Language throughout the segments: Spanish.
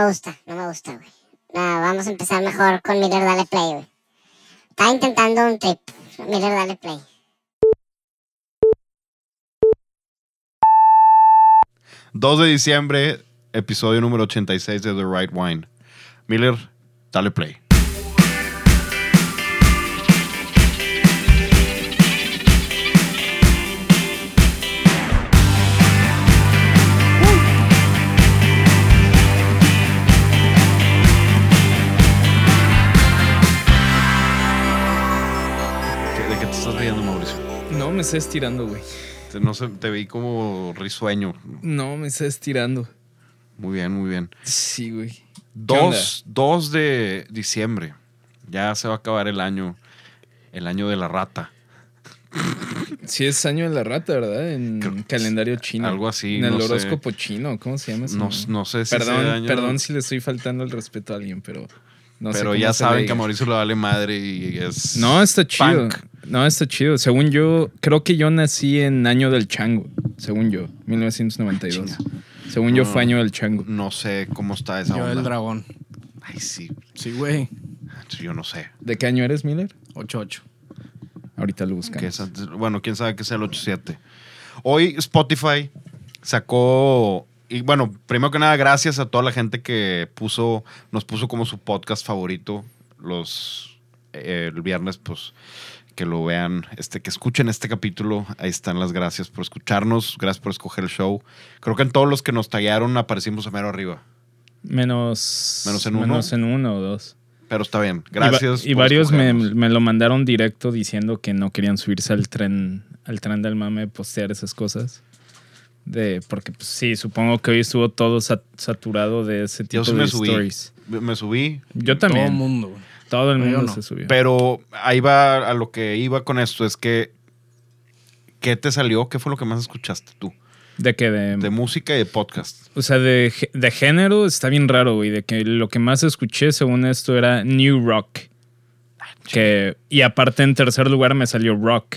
me gusta, no me gusta, güey. Nah, vamos a empezar mejor con Miller Dale Play, güey. Estaba intentando un trip. Miller Dale Play. ...2 de diciembre, episodio número 86 de The Right Wine. Miller, dale play. Está estirando, güey. Te- No sé, te vi como risueño. No, me está estirando. Muy bien, muy bien. Sí, güey. 2, 2 de diciembre. Ya se va a acabar el año. El año de la rata. Sí, es año de la rata, ¿verdad? En Creo calendario chino. algo así, En el no sé. horóscopo chino. ¿Cómo se llama eso? No, no sé si Perdón, año- perdón si le estoy faltando el respeto a alguien, pero no pero ya saben que a. Mauricio le vale madre y es. No, está chido. punk. No, está chido. Según yo, creo que yo nací en año del chango. Según yo, 1992. Según yo, fue año del chango. No sé cómo está esa Yo onda. el dragón. Ay, sí. Sí, güey. Yo no sé. ¿De qué año eres, Miller? 8-8. Ahorita lo buscamos. bueno, quién sabe que sea el 87. Hoy Spotify sacó. Y bueno, primero que nada, gracias a toda la gente que puso, nos puso como su podcast favorito los eh, el viernes, pues que lo vean, este, que escuchen este capítulo. Ahí están las gracias por escucharnos, gracias por escoger el show. Creo que en todos los que nos tallaron aparecimos a mero arriba. Menos, Menos en uno. Menos en uno o dos. Pero está bien. Gracias. Y, varios me, me lo mandaron directo diciendo que no querían subirse al tren, al tren del mame, postear esas cosas. De, porque pues, sí, supongo que hoy estuvo todo sat- saturado de ese Yo tipo sí de me subí. stories. Me subí, Yo Todo también. el mundo. Todo el mundo no. se subió. Pero ahí va a lo que iba con esto, es que ¿qué te salió? ¿Qué fue lo que más escuchaste tú? de que de, De música y de podcast. o sea, de, de género está bien raro, güey. De que lo que más escuché, según esto, era New Rock. Que, y aparte, en tercer lugar, me salió Rock.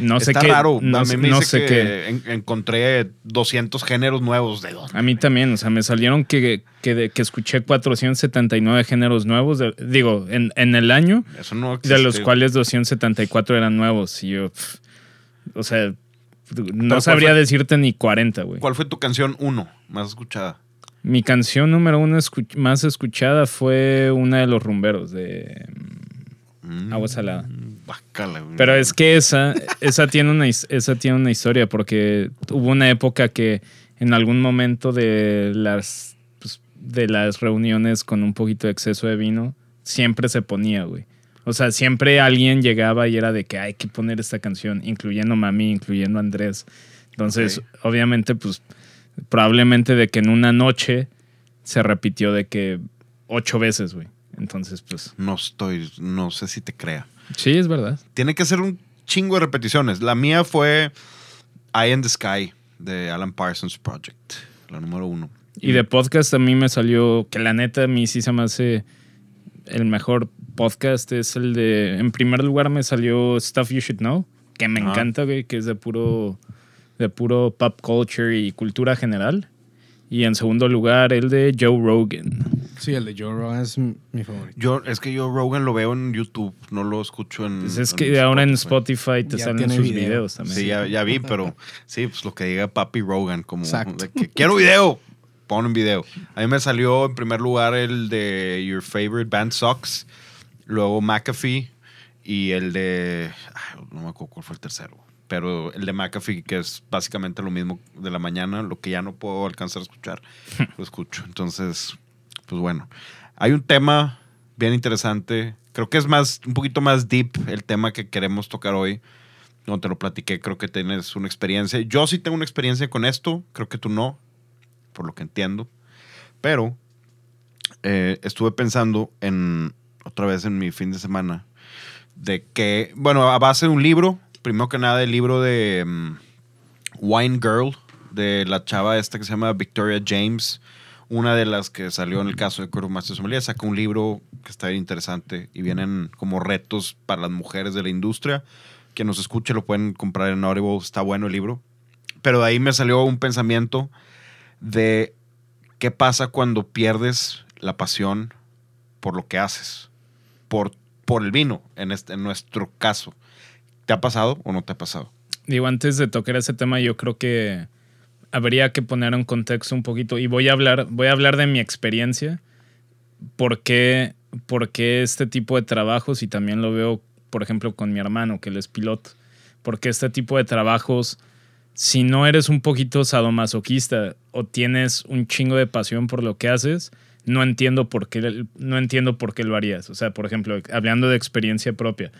No sé Está qué. raro. No, a mí me no dice sé que qué. en- encontré 200 géneros nuevos de dónde. A mí también, o sea, me salieron que, que, de- que escuché 479 géneros nuevos, de- digo, en, en el año, Eso no de los existe. cuales 274 eran nuevos. Y yo, pf, o sea, no cuál sabría fue- decirte ni 40, güey. ¿Cuál fue tu canción uno más escuchada? Mi canción número uno escu- más escuchada fue una de los rumberos de Mm, Agua Salada. Bacala, güey. Pero es que esa, esa, tiene una, esa tiene una historia, porque hubo una época que en algún momento de las, pues, de las reuniones con un poquito de exceso de vino, siempre se ponía, güey. O sea, siempre alguien llegaba y era de que hay que poner esta canción, incluyendo Mami, incluyendo Andrés. Entonces, obviamente, pues, probablemente de que en una noche se repitió de que ocho veces, güey. Entonces, pues, No estoy, no sé si te crea. sí, es verdad. Tiene que ser un chingo de repeticiones. La mía fue Eye in the Sky de Alan Parsons Project, la número uno. Y de podcast a mí me salió que la neta a mí sí se me hace el mejor podcast es el de en primer lugar me salió Stuff You Should Know, que me encanta, güey, que es de puro de puro pop culture y cultura general. Y en segundo lugar el de Joe Rogan. Sí, el de Joe Rogan es mi favorito. Yo, es que yo Rogan lo veo en YouTube, no lo escucho en. Pues es en que ahora en Spotify te Ya salen sus video. videos también. Sí, ya, ya vi, pero sí, pues lo que diga Papi Rogan, como Exacto. de que quiero video, pon un video. A mí me salió en primer lugar el de Your Favorite Band Sucks, luego McAfee y el de. ay, no me acuerdo cuál fue el tercero, pero el de McAfee, que es básicamente lo mismo de la mañana, lo que ya no puedo alcanzar a escuchar, lo escucho. Entonces, pues bueno. Hay un tema bien interesante. Creo que es más, un poquito más deep el tema que queremos tocar hoy. No te lo platiqué, creo que tienes una experiencia. Yo sí tengo una experiencia con esto, creo que tú no, por lo que entiendo. Pero eh, estuve pensando en, otra vez en mi fin de semana, de que, bueno, a base de un libro, primero que nada el libro de mm, Wine Girl, de la chava esta que se llama Victoria James, una de las que salió en el caso de Curve Master Sommelier, sacó un libro que está bien interesante y vienen como retos para las mujeres de la industria. Quien nos escuche lo pueden comprar en Audible, está bueno el libro. Pero de ahí me salió un pensamiento de ¿qué pasa cuando pierdes la pasión por lo que haces? Por, por el vino, en, este, en nuestro caso. ¿Te ha pasado o no te ha pasado? Digo, antes de tocar ese tema, yo creo que habría que poner en contexto un poquito. Y voy a hablar, voy a hablar de mi experiencia. ¿Por qué, por qué este tipo de trabajos? Y también lo veo, por ejemplo, con mi hermano, que él es piloto. Porque este tipo de trabajos, si no eres un poquito sadomasoquista o tienes un chingo de pasión por lo que haces, no entiendo por qué, no entiendo por qué lo harías. O sea, por ejemplo, hablando de experiencia propia,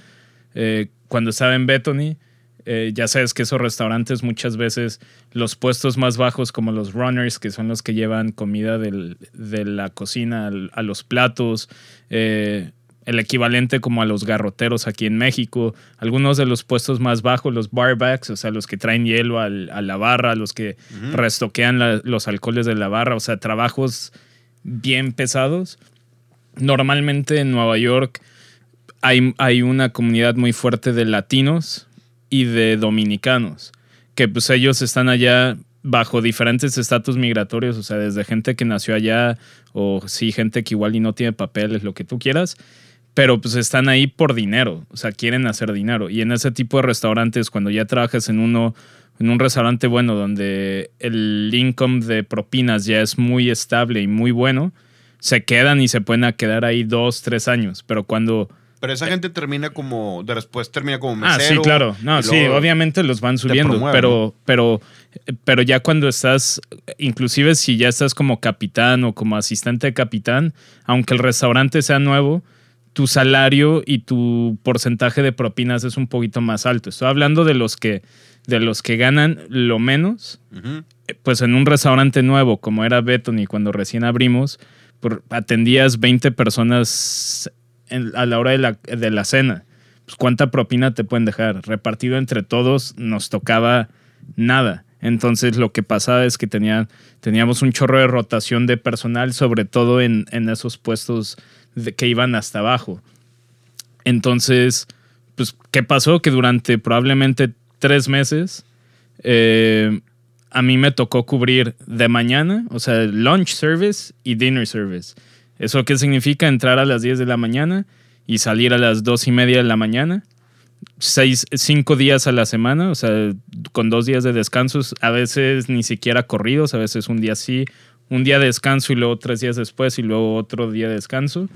eh, cuando estaba en Bethany, eh, ya sabes que esos restaurantes muchas veces los puestos más bajos como los runners, que son los que llevan comida del- de la cocina al- a los platos, eh, el equivalente como a los garroteros aquí en México, algunos de los puestos más bajos, los barbacks, o sea, los que traen hielo al- a la barra, los que restoquean la- los alcoholes de la barra, o sea, trabajos bien pesados. Normalmente en Nueva York hay, una comunidad muy fuerte de latinos y de dominicanos, que pues ellos están allá bajo diferentes estatus migratorios, o sea, desde gente que nació allá o sí, gente que igual y no tiene papeles, lo que tú quieras, pero pues están ahí por dinero, o sea, quieren hacer dinero. Y en ese tipo de restaurantes, cuando ya trabajas en uno, en un restaurante bueno, donde el income de propinas ya es muy estable y muy bueno, se quedan y se pueden quedar ahí dos, tres años. Pero cuando... Pero esa gente termina como, de después termina como Ah, mesero. sí, claro. No, sí, obviamente los van subiendo, promueven, pero, pero, pero ya cuando estás, inclusive si ya estás como capitán o como asistente de capitán, aunque el restaurante sea nuevo, tu salario y tu porcentaje de propinas es un poquito más alto. Estoy hablando de los que, de los que ganan lo menos, pues en un restaurante nuevo, como era Bethany cuando recién abrimos, por- atendías 20 personas a la hora de la, de la cena. Pues, ¿Cuánta propina te pueden dejar? Repartido entre todos nos tocaba nada. Entonces lo que pasaba es que tenía, teníamos un chorro de rotación de personal, sobre todo en, esos puestos que iban hasta abajo. Entonces, pues, ¿qué pasó? Que durante probablemente tres meses eh, a mí me tocó cubrir de mañana, o sea, lunch service y dinner service. ¿Eso qué significa? Entrar a las 10 de la mañana y salir a las 2 y media de la mañana. Seis, cinco días a la semana, o sea, con dos días de descansos, a veces ni siquiera corridos, a veces un día sí, un día de descanso y luego tres días después y luego otro día de descanso.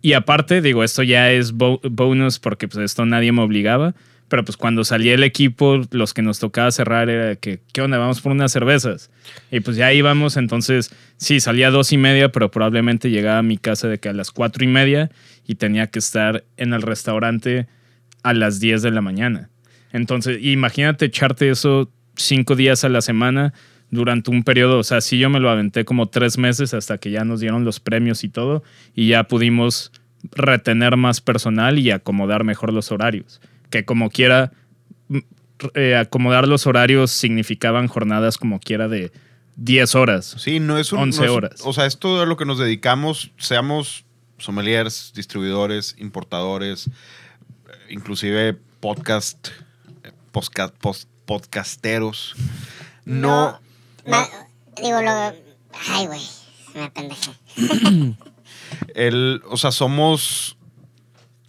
Y aparte, digo, esto ya es bo- bonus porque pues esto nadie me obligaba, pero pues cuando salía el equipo, los que nos tocaba cerrar era que, ¿qué onda? Vamos por unas cervezas. Y pues ya íbamos, entonces sí, salía a dos y media, pero probablemente llegaba a mi casa de que a las cuatro y media y tenía que estar en el restaurante a las 10 de la mañana. Entonces, imagínate echarte eso cinco días a la semana durante un periodo, o sea, sí yo me lo aventé como tres meses hasta que ya nos dieron los premios y todo, y ya pudimos retener más personal y acomodar mejor los horarios. Que como quiera, mm, eh, acomodar los horarios significaban jornadas como quiera de 10 horas. Sí, no es un. 11 no es- horas. o sea, esto a lo que nos dedicamos, seamos sommeliers, distribuidores, importadores, eh, inclusive podcast, eh, pos- podcasteros. No. Digo, lo. Ay, güey. Me pendejé. El, o sea, somos.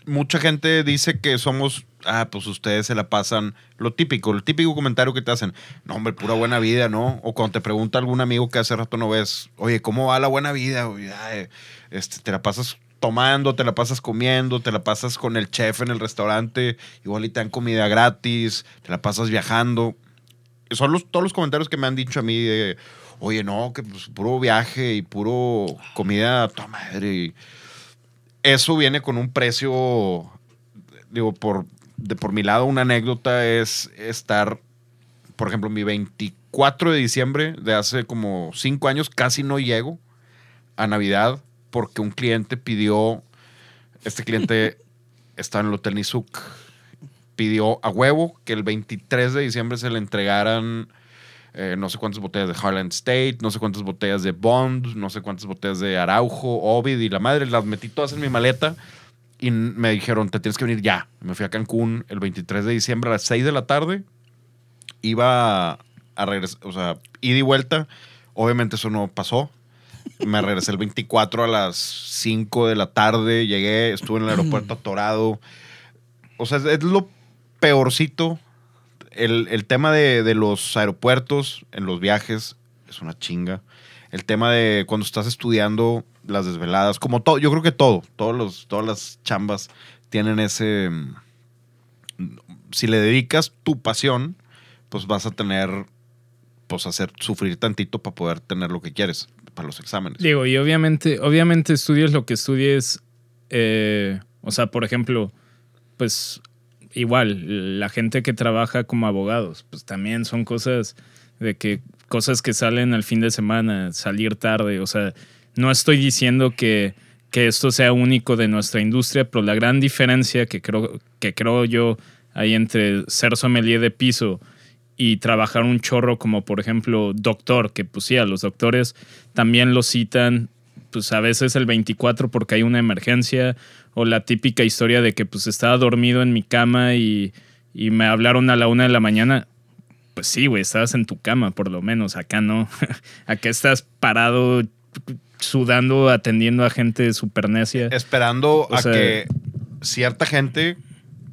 Mucha gente dice que somos. Ah, pues ustedes se la pasan. Lo típico, el típico comentario que te hacen. No, hombre, pura buena vida, ¿no? O cuando te pregunta algún amigo que hace rato no ves. Oye, ¿cómo va la buena vida? Ay, este, te la pasas tomando, te la pasas comiendo, te la pasas con el chef en el restaurante. Igual y te dan comida gratis, te la pasas viajando. Son los, todos los comentarios que me han dicho a mí de. Oye, no, que pues, puro viaje y puro comida toda madre. eso viene con un precio, digo, por, de por mi lado, una anécdota es estar, por ejemplo, mi 24 de diciembre de hace como cinco años, casi no llego a Navidad porque un cliente pidió, este cliente está en el Hotel Nizuc, pidió a huevo que el 23 de diciembre se le entregaran eh, no sé cuántas botellas de Highland State, no sé cuántas botellas de Bond, no sé cuántas botellas de Araujo, Ovid y la madre. Las metí todas en mi maleta y me dijeron, te tienes que venir ya. Me fui a Cancún el 23 de diciembre a las 6 de la tarde. Iba a regresar, o sea, ida y vuelta. Obviamente eso no pasó. Me regresé el 24 a las 5 de la tarde. Llegué, estuve en el aeropuerto atorado. O sea, es, es lo peorcito. El, el tema de, de los aeropuertos en los viajes es una chinga. El tema de cuando estás estudiando, las desveladas, como todo, yo creo que todo, todos los, todas las chambas tienen ese. mm, Si le dedicas tu pasión, pues vas a tener, pues hacer sufrir tantito para poder tener lo que quieres para los exámenes. Digo, y obviamente, obviamente estudies lo que estudies. eh, o sea, por ejemplo, pues igual, la gente que trabaja como abogados, pues también son cosas de que cosas que salen al fin de semana, salir tarde, o sea, no estoy diciendo que, que esto sea único de nuestra industria, pero la gran diferencia que creo, que creo yo hay entre ser sommelier de piso y trabajar un chorro como por ejemplo doctor, que pues sí, a los doctores también lo citan pues a veces el 24 porque hay una emergencia o la típica historia de que pues estaba dormido en mi cama y, y me hablaron a la una de la mañana. Pues sí, güey, estabas en tu cama por lo menos, acá no. acá estás parado sudando, atendiendo a gente super necia. Esperando O a sea- que cierta gente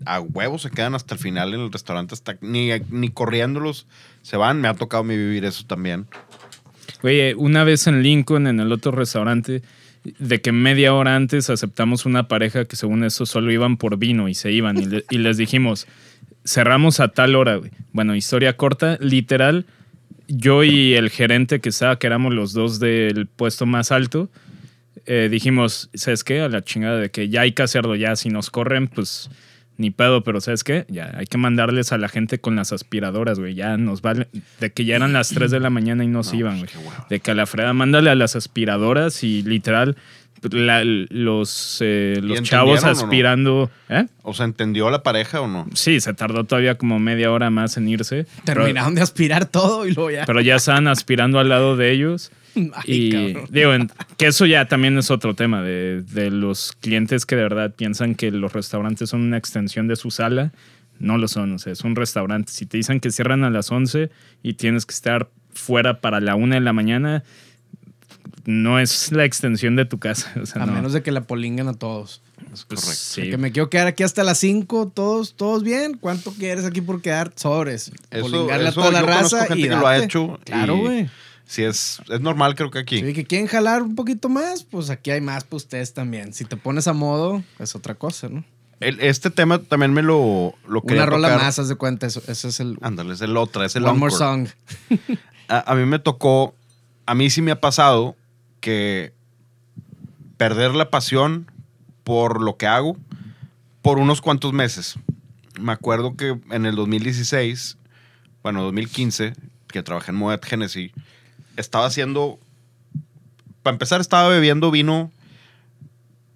a huevos se quedan hasta el final en el restaurante, hasta ni, ni corriéndolos se van. Me ha tocado mí vivir eso también. Oye, una vez en Lincoln, en el otro restaurante, de que media hora antes aceptamos una pareja que según eso solo iban por vino y se iban y, le- y les dijimos, cerramos a tal hora. güey. Bueno, historia corta, literal, yo y el gerente que estaba, que éramos los dos del puesto más alto, eh, dijimos, ¿sabes qué? A la chingada de que ya hay que hacerlo, ya si nos corren, pues ni pedo, pero ¿sabes qué? Ya hay que mandarles a la gente con las aspiradoras, güey. Ya nos vale, de que ya eran las 3 de la mañana y no se No, iban, pues, güey. De que a la freda, mándale a las aspiradoras y literal, la- los, eh, los chavos entendieron o no? aspirando, ¿eh? O sea, ¿entendió la pareja o no? Sí, se tardó todavía como media hora más en irse. pero- Terminaron de aspirar todo y luego ya. pero ya estaban aspirando al lado de ellos. Ay, y cabrón. digo, en- que eso ya también es otro tema de, de los clientes que de verdad piensan que los restaurantes son una extensión de su sala. No lo son, o sea, es un restaurante. Si te dicen que cierran a las 11 y tienes que estar fuera para la 1 de la mañana, no es la extensión de tu casa. O sea, A no. menos de que la polinguen a todos. Es Pues, correcto. sí. Que me quiero quedar aquí hasta las 5, todos, todos bien. ¿Cuánto quieres aquí por quedar? Sobres. Eso, Polingarle a toda la yo raza gente y que lo ha hecho. Claro, y güey. Sí, es, es normal, creo que aquí. Sí, que quieren jalar un poquito más, pues aquí hay más para ustedes también. Si te pones a modo, es otra cosa, ¿no? El- este tema también me lo, lo quería Una rola tocar. más, haz de cuenta. Eso, ese es el Ándale, es el otra, es el One More. Song. A, a mí me tocó, a mí sí me ha pasado que perder la pasión por lo que hago por unos cuantos meses. Me acuerdo que en el 2016, bueno, 2015, que trabajé en Moet Genesis, estaba haciendo, para empezar, estaba bebiendo vino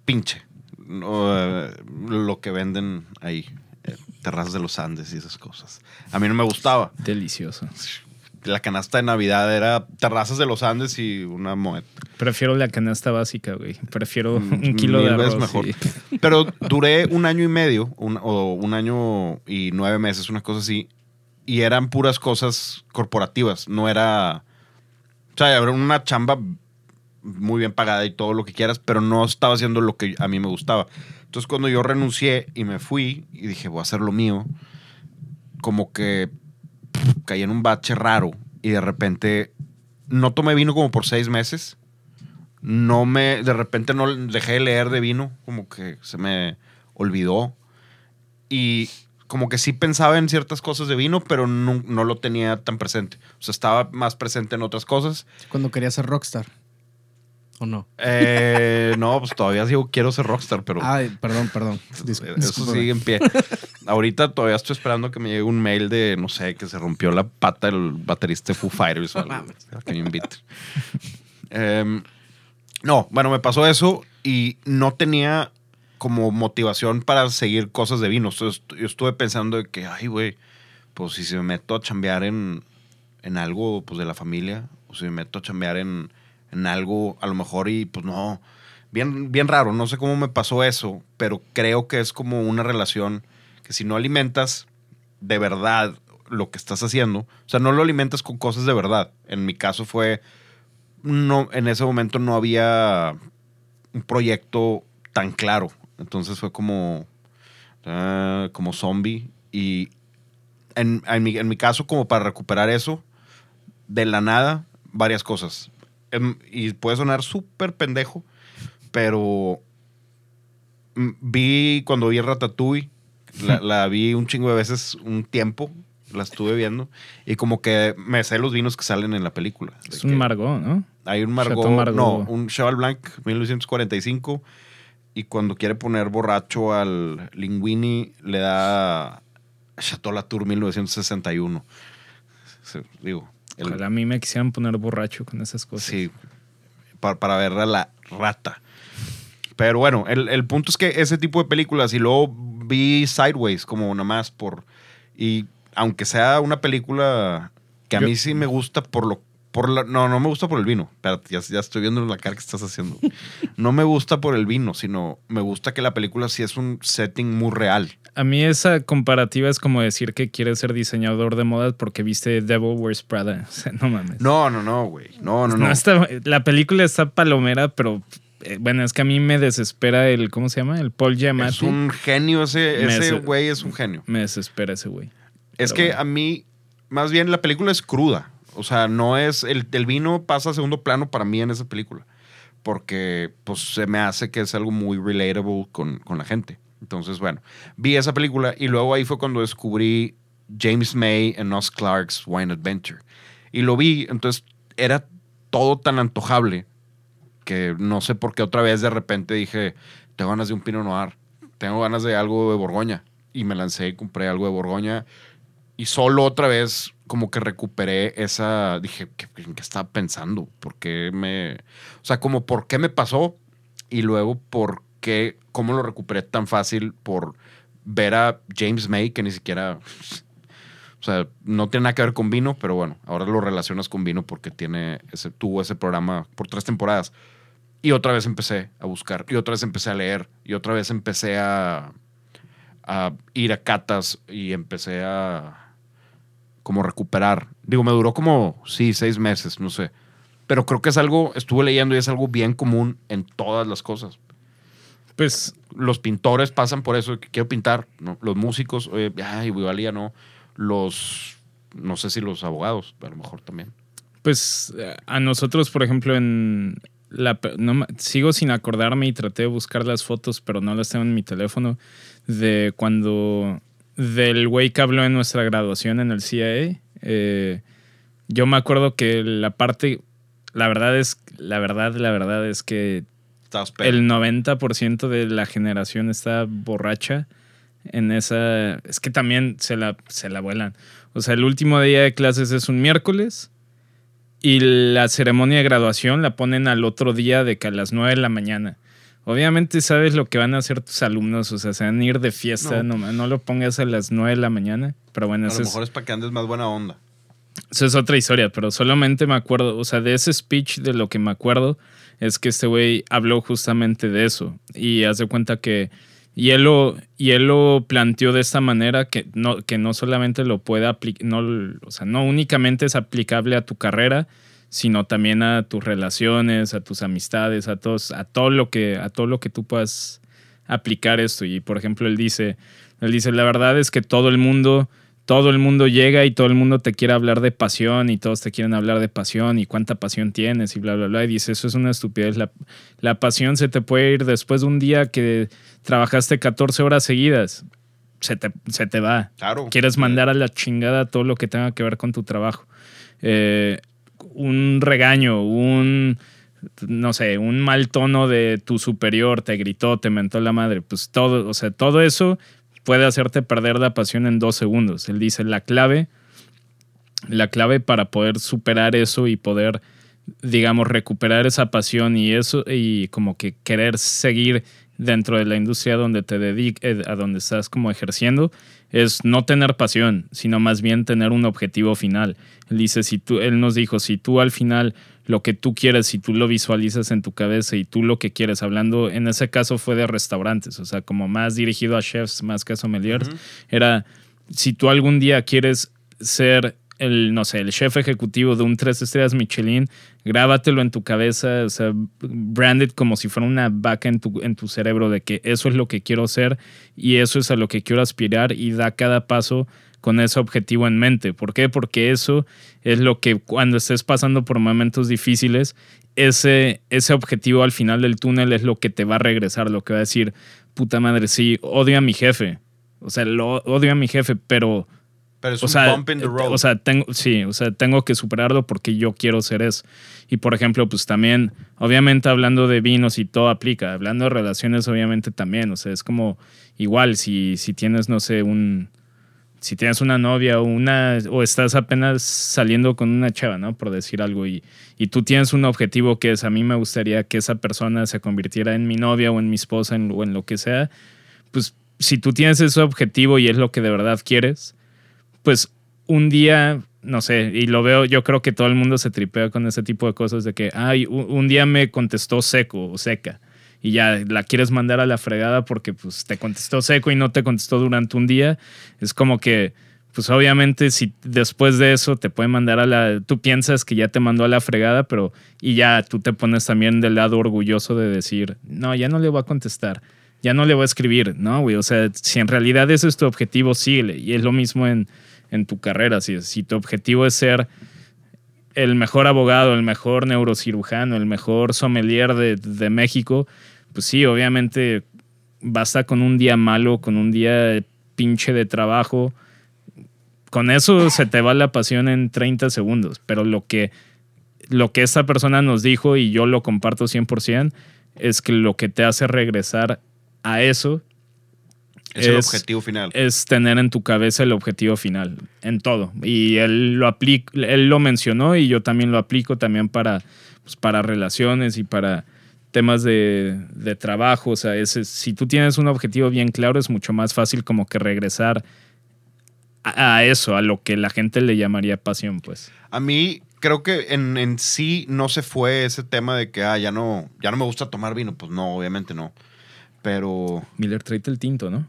pinche. No, eh, lo que venden ahí, eh, terrazas de los Andes y esas cosas. A mí no me gustaba Delicioso. la canasta de Navidad era terrazas de los Andes y una Moet. Prefiero la canasta básica, güey. Prefiero Mm, un kilo de arroz. mejor. y- Pero duré un año y medio, un- o un año y nueve meses, una cosa así, y eran puras cosas corporativas. No era. O sea, era una chamba muy bien pagada y todo lo que quieras, pero no estaba haciendo lo que a mí me gustaba. Entonces, cuando yo renuncié y me fui y dije, voy a hacer lo mío, como que caí en un bache raro y de repente no tomé vino como por seis meses. No me, de repente no dejé de leer de vino, como que se me olvidó. Y como que sí pensaba en ciertas cosas de vino, pero no, no lo tenía tan presente. O sea, estaba más presente en otras cosas. Cuando quería ser rockstar. ¿O no? Eh, no, pues todavía sigo, quiero ser rockstar, pero Ay, perdón, perdón. Dis- eso discúlpame. sigue en pie. Ahorita todavía estoy esperando que me llegue un mail de, no sé, que se rompió la pata el baterista de Foo Fighters o algo, mames. que me invite. Em, no, bueno, me pasó eso y no tenía como motivación para seguir cosas de vino. Yo estuve pensando de que, ay, güey, pues si se me meto a chambear en, en algo pues de la familia, o si me meto a chambear en, en algo, a lo mejor, y pues no, bien, bien raro, no sé cómo me pasó eso, pero creo que es como una relación que si no alimentas de verdad lo que estás haciendo, o sea, no lo alimentas con cosas de verdad. En mi caso fue no, en ese momento no había un proyecto tan claro. Entonces fue como, ah, como zombie. Y en, en mi, en mi caso, como para recuperar eso, de la nada, varias cosas. Em, y puede sonar súper pendejo, pero vi cuando vi Ratatouille, la, la vi un chingo de veces, un tiempo, la estuve viendo, y como que me sé los vinos que salen en la película. Es un Margot, ¿no? Hay un Margot, no, un Cheval Blanc 1945, y cuando quiere poner borracho al Linguini, le da Chateau Latour 1961. Sí, digo, el- Ojalá a mí me quisieran poner borracho con esas cosas. Sí, para, para ver a la rata. Pero bueno, el, el punto es que ese tipo de películas, y luego vi Sideways como nada más por... Y aunque sea una película que a Yo- mí sí me gusta por lo... Por la- no, no me gusta por el vino. Espérate, ya, ya estoy viendo la cara que estás haciendo. No me gusta por el vino, sino me gusta que la película sí es un setting muy real. A mí esa comparativa es como decir que quieres ser diseñador de modas porque viste Devil Wears Prada. O sea, no mames. No, no, no, güey. No, no, no. No está- la película está palomera, pero eh, bueno, es que a mí me desespera el, ¿cómo se llama? El Paul Giamatti. es un genio ese, ese güey es un genio. Me desespera ese güey. Es Pero que bueno. a mí, más bien la película es cruda. O sea, no es. El, el vino pasa a segundo plano para mí en esa película. Porque, pues, se me hace que es algo muy relatable con, con la gente. Entonces, bueno, vi esa película y luego ahí fue cuando descubrí James May en Us Clark's Wine Adventure. Y lo vi, entonces era todo tan antojable que no sé por qué otra vez de repente dije, tengo ganas de un Pinot Noir, tengo ganas de algo de Borgoña. Y me lancé y compré algo de Borgoña. Y solo otra vez como que recuperé esa, dije, ¿qué, ¿en qué estaba pensando? ¿Por qué me... O sea, como por qué me pasó y luego por qué, cómo lo recuperé tan fácil por ver a James May, que ni siquiera... O sea, no tiene nada que ver con vino, pero bueno, ahora lo relacionas con vino porque tiene ese, tuvo ese programa por tres temporadas. Y otra vez empecé a buscar, y otra vez empecé a leer, y otra vez empecé a, a ir a catas y empecé a como recuperar. Digo, me duró como, sí, seis meses, no sé. Pero creo que es algo, estuve leyendo y es algo bien común en todas las cosas. Pues Los pintores pasan por eso, que quiero pintar, ¿no? Los músicos, oye, ay, Vivalía no. Los, no sé si los abogados, a lo mejor también. Pues eh, a nosotros, por ejemplo, en la no sigo sin acordarme y traté de buscar las fotos, pero no las tengo en mi teléfono de cuando del güey que habló en nuestra graduación en el CIA. eh, yo me acuerdo que la parte, la verdad es, la verdad, la verdad es que el 90% de la generación está borracha en esa... Es que también se la, se la vuelan. O sea, el último día de clases es un miércoles y la ceremonia de graduación la ponen al otro día de que a las 9 de la mañana. Obviamente sabes lo que van a hacer tus alumnos, o sea, se van a ir de fiesta, no, no lo pongas a las 9 de la mañana. Pero bueno, a eso lo es, mejor es para que andes más buena onda. eso es otra historia, pero solamente me acuerdo, o sea, de ese speech de lo que me acuerdo es que este güey habló justamente de eso y hace cuenta que y él lo, y él lo planteó de esta manera que no, que no solamente lo puede aplicar, no, o sea, no únicamente es aplicable a tu carrera, sino también a tus relaciones, a tus amistades, a todos, a todo lo que, a todo lo que tú puedas aplicar esto. Y por ejemplo, él dice, él dice, la verdad es que todo el mundo, todo el mundo llega y todo el mundo te quiere hablar de pasión y todos te quieren hablar de pasión y cuánta pasión tienes y bla, bla, bla. Y dice, eso es una estupidez. La, la pasión se te puede ir después de un día que trabajaste 14 horas seguidas. Se te, se te va. Claro. Quieres mandar a la chingada todo lo que tenga que ver con tu trabajo. Eh, un regaño, un, no sé, un mal tono de tu superior, te gritó, te mentó la madre, pues todo, o sea, todo eso puede hacerte perder la pasión en dos segundos. Él dice, la clave, la clave para poder superar eso y poder, digamos, recuperar esa pasión y eso, y como que querer seguir dentro de la industria donde te dediques, a donde estás como ejerciendo, es no tener pasión, sino más bien tener un objetivo final. Él dice, si tú, él nos dijo, si tú al final lo que tú quieres, si tú lo visualizas en tu cabeza y tú lo que quieres, hablando, en ese caso fue de restaurantes, o sea, como más dirigido a chefs, más que a sommeliers, era, si tú algún día quieres ser el, no sé, el chef ejecutivo de un tres estrellas Michelin, grábatelo en tu cabeza, o sea, branded como si fuera una vaca en tu, en tu cerebro de que eso es lo que quiero ser y eso es a lo que quiero aspirar y da cada paso con ese objetivo en mente. ¿Por qué? Porque eso es lo que cuando estés pasando por momentos difíciles, ese, ese objetivo al final del túnel es lo que te va a regresar, lo que va a decir, puta madre, sí, odio a mi jefe. O sea, lo, odio a mi jefe, pero Pero es o un sea, bump in the eh, road. O sea, tengo, sí, o sea, tengo que superarlo porque yo quiero ser eso. Y por ejemplo, pues también, obviamente hablando de vinos y todo aplica, hablando de relaciones, obviamente también, o sea, es como igual, si, si tienes, no sé, un, si tienes una novia o una, o estás apenas saliendo con una chava, ¿no? Por decir algo, y, y tú tienes un objetivo que es, a mí me gustaría que esa persona se convirtiera en mi novia o en mi esposa en- o en lo que sea, pues si tú tienes ese objetivo y es lo que de verdad quieres, pues un día, no sé, y lo veo, yo creo que todo el mundo se tripea con ese tipo de cosas de que, ay, un, día me contestó seco o seca y ya la quieres mandar a la fregada porque pues te contestó seco y no te contestó durante un día, es como que, pues obviamente si después de eso te puede mandar a la, tú piensas que ya te mandó a la fregada, pero y ya tú te pones también del lado orgulloso de decir, no, ya no le voy a contestar ya no le voy a escribir, ¿no, güey? O sea, si en realidad ese es tu objetivo, síguele. Y es lo mismo en, en tu carrera. Si, si tu objetivo es ser el mejor abogado, el mejor neurocirujano, el mejor sommelier de, de México, pues sí, obviamente basta con un día malo, con un día pinche de trabajo. Con eso se te va la pasión en 30 segundos. Pero lo que, lo que esta persona nos dijo, y yo lo comparto 100%, es que lo que te hace regresar a eso es el es- objetivo final. es tener en tu cabeza el objetivo final en todo. Y él lo aplica, él lo mencionó y yo también lo aplico también para, pues, para relaciones y para temas de, de trabajo. O sea, ese- si tú tienes un objetivo bien claro, es mucho más fácil como que regresar a, a eso, a lo que la gente le llamaría pasión, pues. A mí creo que en, en sí no se fue ese tema de que ah, ya no, ya no me gusta tomar vino. Pues no, obviamente no. Pero Miller tráete el tinto, ¿no?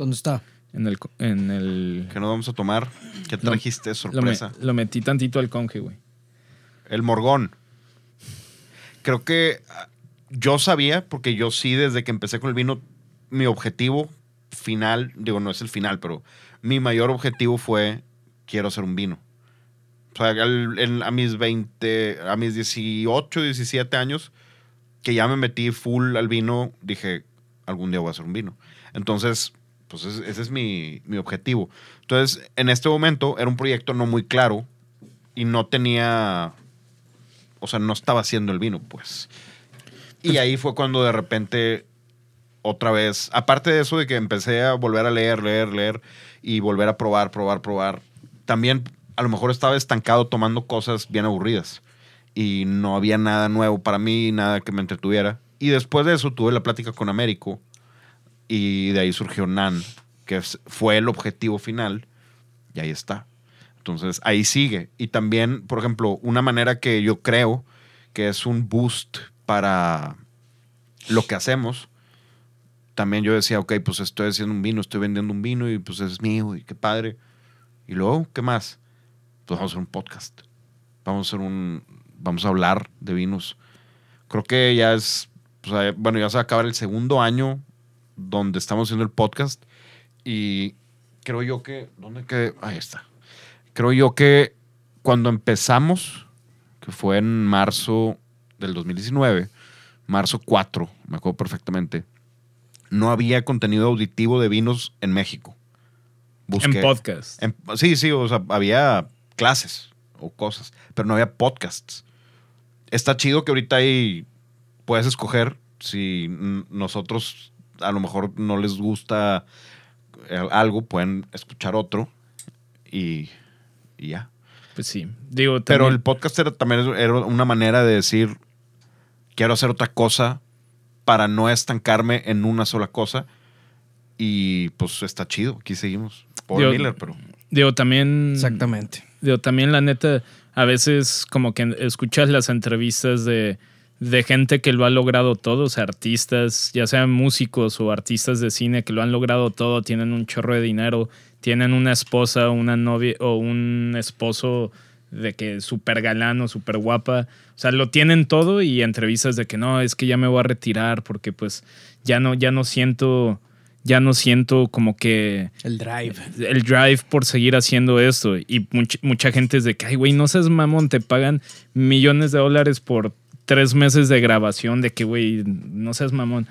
¿Dónde está? En el, en el ¿qué nos vamos a tomar? ¿Qué Lo- trajiste de lo, me- sorpresa? lo metí tantito al conge, güey. El morgón. Creo que ah, yo sabía, porque yo sí, desde que empecé con el vino, mi objetivo final, digo, no es el final, pero mi mayor objetivo fue, quiero hacer un vino. O sea, a mis 20, a mis 18, 17 años, que ya me metí full al vino, dije, algún día voy a hacer un vino. Entonces, pues ese, es mi, mi objetivo. Entonces, en este momento era un proyecto no muy claro y no tenía, o sea, no estaba haciendo el vino, pues. Y ahí fue cuando de repente, otra vez, aparte de eso de que empecé a volver a leer, leer, leer y volver a probar, probar, probar, también a lo mejor estaba estancado tomando cosas bien aburridas y no había nada nuevo para mí, nada que me entretuviera. Y después de eso tuve la plática con Américo y de ahí surgió Nan, que fue el objetivo final y ahí está. Entonces ahí sigue. Y también, por ejemplo, una manera que yo creo que es un boost para lo que hacemos. También yo decía, ok, pues estoy haciendo un vino, estoy vendiendo un vino y pues es mío y qué padre. Y luego, ¿qué más? Pues vamos a hacer un podcast. Vamos a hacer un, vamos a hablar de vinos. Creo que ya es, sea, bueno, ya se va a acabar el segundo año donde estamos haciendo el podcast y creo yo que, ¿dónde quedé? Ahí está. Creo yo que cuando empezamos, que fue en marzo del 2019, marzo 4, me acuerdo perfectamente, no había contenido auditivo de vinos en México. Busqué- en podcast. en- sí, sí, o sea, había clases o cosas, pero no había podcasts. Está chido que ahorita ahí puedes escoger si nosotros a lo mejor no les gusta eh, algo, pueden escuchar otro y, y ya. Pues sí. Digo, Pero el podcast era, también era una manera de decir, quiero hacer otra cosa para no estancarme en una sola cosa. Y pues está chido, aquí seguimos. Paul Digo, Miller, pero... digo, también. Exactamente. Digo, también la neta, a veces como que escuchas las entrevistas de, de gente que lo ha logrado todo, o sea, artistas, ya sean músicos o artistas de cine que lo han logrado todo, tienen un chorro de dinero, tienen una esposa, una novia o un esposo de que súper galán o súper guapa. O sea, lo tienen todo y entrevistas de que no, es que ya me voy a retirar porque pues ya no, ya no siento, ya no siento como que El drive. el drive por seguir haciendo esto. Y much- mucha gente es de que, ay, güey, no seas mamón, te pagan millones de dólares por tres meses de grabación, de que, güey, no seas mamón.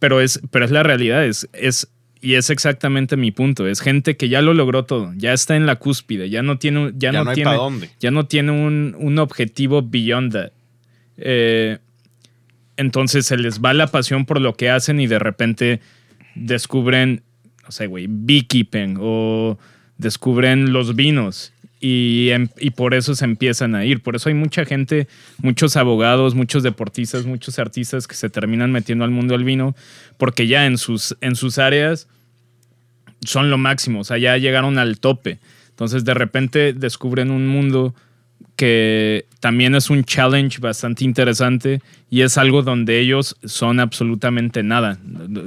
Pero es, pero es la realidad, es, es, y es exactamente mi punto. Es gente que ya lo logró todo, ya está en la cúspide, ya no tiene, un- ya Ya no tiene, dónde. ya no tiene un, un objetivo beyond that. Eh, entonces se les va la pasión por lo que hacen y de repente descubren, no sé, güey, beekeeping o descubren los vinos y, em- y por eso se empiezan a ir. Por eso hay mucha gente, muchos abogados, muchos deportistas, muchos artistas que se terminan metiendo al mundo del vino porque ya en sus, en sus áreas son lo máximo, o sea, ya llegaron al tope. Entonces de repente descubren un mundo que también es un challenge bastante interesante y es algo donde ellos son absolutamente nada,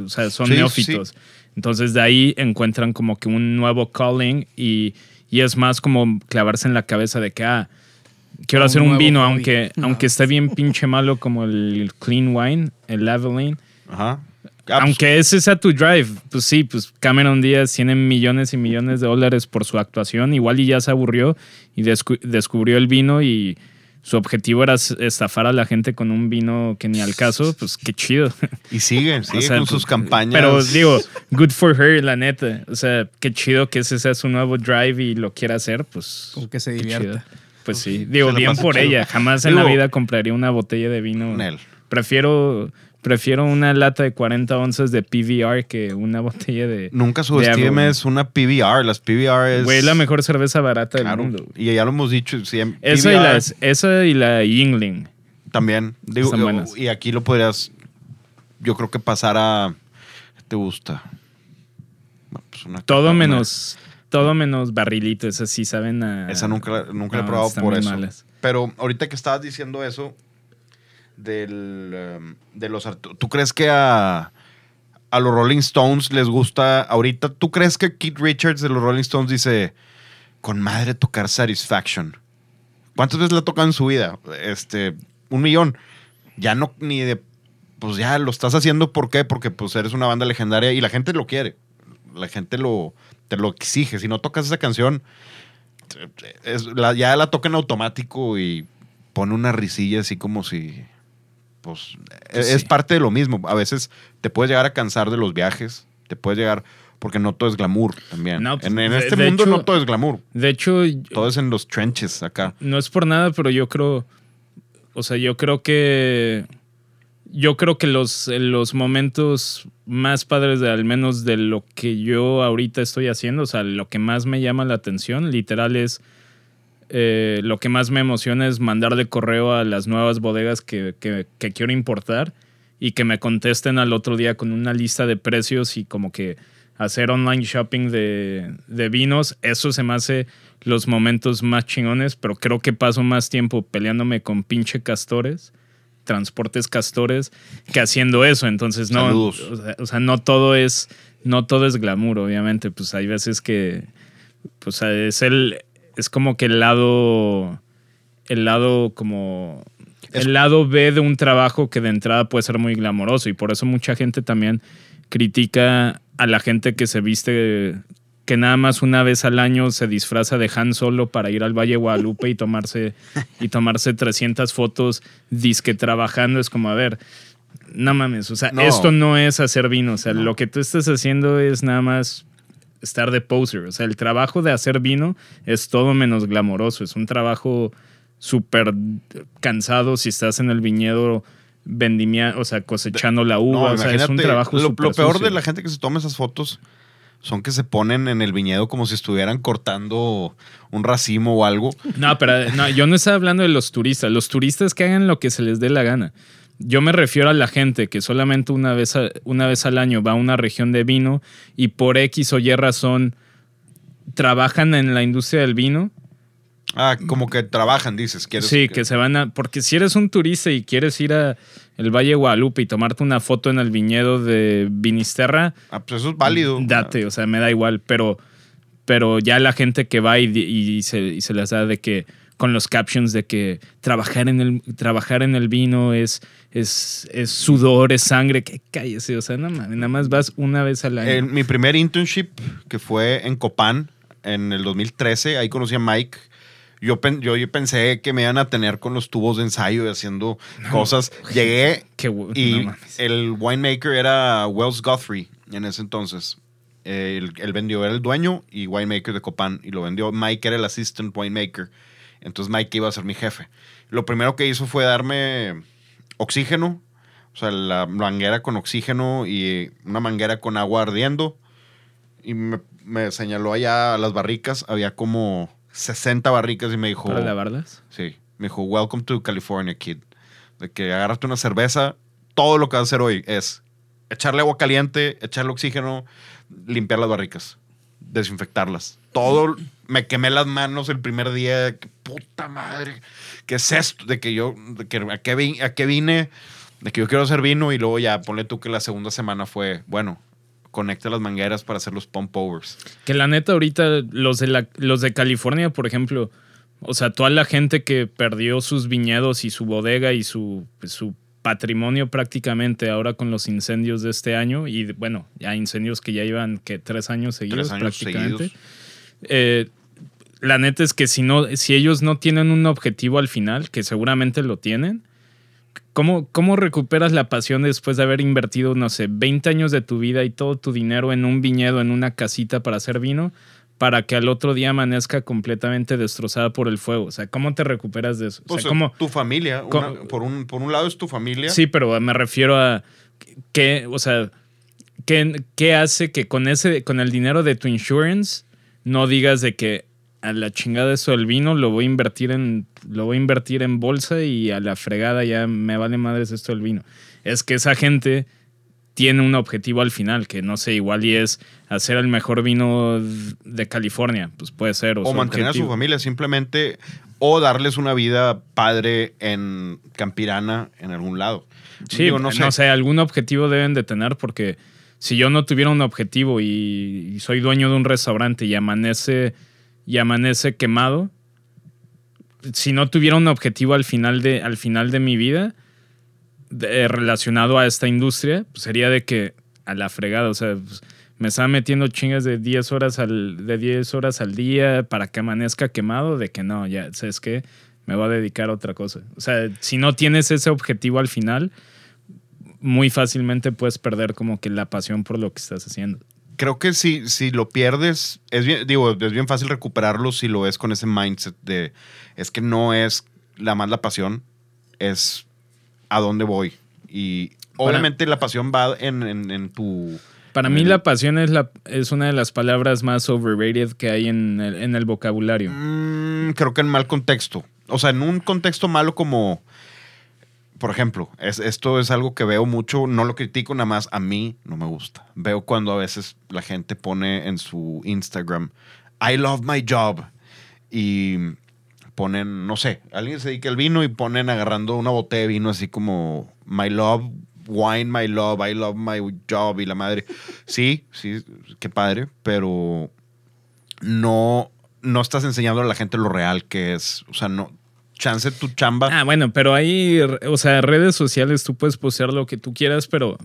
o sea, son Sí, neófitos. Entonces de ahí encuentran como que un nuevo calling y, y es más como clavarse en la cabeza de que, ah, quiero Un hacer un vino, hobby. aunque, No. aunque esté bien pinche malo como el clean wine, el Aveline. Ajá. Ah, pues, Aunque ese sea tu drive, pues sí, pues Cameron Díaz tiene millones y millones de dólares por su actuación, igual y ya se aburrió y descu- descubrió el vino y su objetivo era estafar a la gente con un vino que ni al caso, pues qué chido. y siguen, siguen O sea, con sus pues, campañas. Pero digo, good for her, la neta. O sea, qué chido que ese sea su nuevo drive y lo quiera hacer, pues. Con que se divierta. chido. Pues sí, digo, bien por chido. ella. Jamás en la vida compraría una botella de vino. Nel. Prefiero, prefiero una lata de 40 onzas de PVR que una botella de. Nunca subestimes una PBR. Las PBR es. Güey, la mejor cerveza barata Claro, del mundo. Y ya lo hemos dicho. siempre- Esa y, PBR la, esa y la Yingling. También. Digo, Están buenas. y aquí lo podrías. Yo creo que pasar a. ¿Qué te gusta? Bueno, pues una- Todo una- menos. Todo menos barrilito. Esas sí saben a. Esa nunca, la- nunca la he probado por eso. malas. Pero ahorita que estabas diciendo eso del, um, de los ¿tú crees que a, a los Rolling Stones les gusta ahorita? ¿Tú crees que Keith Richards de los Rolling Stones dice con madre tocar Satisfaction? ¿Cuántas veces la ha tocado en su vida? Este, un millón. Ya no ni de pues ya lo estás haciendo ¿por qué? Porque pues eres una banda legendaria y la gente lo quiere. La gente lo te lo exige. Si no tocas esa canción es- la- ya la toca en automático y pone una risilla así como si. Pues, es, sí. es parte de lo mismo. A veces te puedes llegar a cansar de los viajes, te puedes llegar. Porque no todo es glamour también. No, pues, en en de- este de mundo hecho- no todo es glamour. De hecho, Todo es en los trenches acá. no es por nada, pero yo creo. O sea, yo creo que. Yo creo que los, los momentos más padres, de, al menos de lo que yo ahorita estoy haciendo, o sea, lo que más me llama la atención, literal es. Eh, lo que más me emociona es mandarle correo a las nuevas bodegas que, que- que quiero importar y que me contesten al otro día con una lista de precios y como que hacer online shopping de, de vinos. Eso se me hace los momentos más chingones, pero creo que paso más tiempo peleándome con pinche castores, transportes castores, que haciendo eso. Entonces, no, Saludos. o sea, o sea, no todo es, no todo es glamour, obviamente. Pues hay veces que, pues es el, es como que el lado, el lado como, Es- el lado B de un trabajo que de entrada puede ser muy glamoroso y por eso mucha gente también critica a la gente que se viste que nada más una vez al año se disfraza de Han Solo para ir al Valle de Guadalupe y tomarse y tomarse 300 fotos disque trabajando es como a ver no mames, o sea, No. esto no es hacer vino, o sea, lo que tú estás haciendo es nada más estar de poser, o sea, el trabajo de hacer vino es todo menos glamoroso, es un trabajo súper cansado si estás en el viñedo vendimia, o sea, cosechando la uva, No, o sea, es un trabajo lo, lo peor sucio. de la gente que se toma esas fotos son que se ponen en el viñedo como si estuvieran cortando un racimo o algo. No, pero no, yo no estaba hablando de los turistas. Los turistas que hagan lo que se les dé la gana. Yo me refiero a la gente que solamente una vez, a- una vez al año va a una región de vino y por X o Y razón trabajan en la industria del vino Ah, como que trabajan, dices. ¿quieres Sí, que se van a. Porque si eres un turista y quieres ir a el Valle de Guadalupe y tomarte una foto en el viñedo de Vinisterra, Ah, pues eso es válido. date, o sea, me da igual. Pero, pero ya la gente que va y, y se, y se les da de que con los captions de que trabajar en el, trabajar en el vino es, es, es sudor, es sangre, que cállese, o sea, no mames, nada más vas una vez al año. En mi primer internship, que fue en Copán, en el 2013, ahí conocí a Mike. Yo, yo, yo pensé que me iban a tener con los tubos de ensayo y haciendo cosas. Llegué Qué y no mames. el winemaker era Wells Guthrie en ese entonces. Él, él vendió, era el dueño y winemaker de Copán. Y lo vendió. Mike era el assistant winemaker. Entonces Mike iba a ser mi jefe. Lo primero que hizo fue darme oxígeno. O sea, la manguera con oxígeno y una manguera con agua ardiendo. Y me, me señaló allá a las barricas. Había como 60 barricas y me dijo... ¿Para lavarlas? Sí. Me dijo, welcome to California, kid. De que agárrate una cerveza. Todo lo que vas a hacer hoy es echarle agua caliente, echarle oxígeno, limpiar las barricas, desinfectarlas. Todo, me quemé las manos el primer día. que puta madre. ¿Qué es esto? De que yo, de que a qué, vi- a qué vine, de que yo quiero hacer vino y luego ya, ponle tú que la segunda semana fue, bueno, conecta las mangueras para hacer los pump overs. Que la neta, ahorita los de, la- los de California, por ejemplo, o sea, toda la gente que perdió sus viñedos y su bodega y su, su patrimonio prácticamente ahora con los incendios de este año, y bueno, ya incendios que ya llevan que tres años seguidos Tres años prácticamente. seguidos. Eh, la neta es que si no, si ellos no tienen un objetivo al final, que seguramente lo tienen, ¿cómo, ¿cómo recuperas la pasión después de haber invertido, no sé, 20 años de tu vida y todo tu dinero en un viñedo, en una casita para hacer vino, para que al otro día amanezca completamente destrozada por el fuego? O sea, ¿cómo te recuperas de eso? O Pues sea, ¿cómo, tu familia, ¿Cómo- una- por, un, por un lado es tu familia. Sí, pero me refiero a qué, o sea, qué, qué hace que con ese, con el dinero de tu insurance no digas de que a la chingada eso del vino lo voy a invertir en, lo voy a invertir en bolsa y a la fregada ya me vale madres esto del vino. Es que esa gente tiene un objetivo al final, que no sé, igual y es hacer el mejor vino de California, pues puede ser. O, mantener a su familia simplemente o darles una vida padre en Campirana en algún lado. Sí, Digo, no sé. algún objetivo deben de tener porque si yo no tuviera un objetivo y, y soy dueño de un restaurante y amanece y amanece quemado, si no tuviera un objetivo al final de, al final de mi vida de- relacionado a esta industria, pues sería de que a la fregada, o sea, pues, me estaba metiendo chingas de 10 horas al, de 10 horas al día para que amanezca quemado, de que no, ya, ¿sabes qué? Me voy a dedicar a otra cosa. O sea, si no tienes ese objetivo al final, muy fácilmente puedes perder como que la pasión por lo que estás haciendo. Creo que si, si lo pierdes, es bien, digo, es bien fácil recuperarlo si lo ves con ese mindset de es que no es la más la pasión, es a dónde voy. Y Para- obviamente la pasión va en, en- en tu. Para mí la pasión es, la, es una de las palabras más overrated que hay en el, en el vocabulario. Mm, creo que en mal contexto. O sea, en un contexto malo como, por ejemplo, es, esto es algo que veo mucho, no lo critico nada más, a mí no me gusta. Veo cuando a veces la gente pone en su Instagram, I love my job. Y ponen, no sé, alguien se dedica al vino y ponen agarrando una botella de vino así como, my love, wine, my love, I love my job y la madre. Sí, sí, qué padre, pero no, no estás enseñando a la gente lo real que es. O sea, no. Chance tu chamba. Ah, bueno, pero ahí, o sea, redes sociales tú puedes postear lo que tú quieras, pero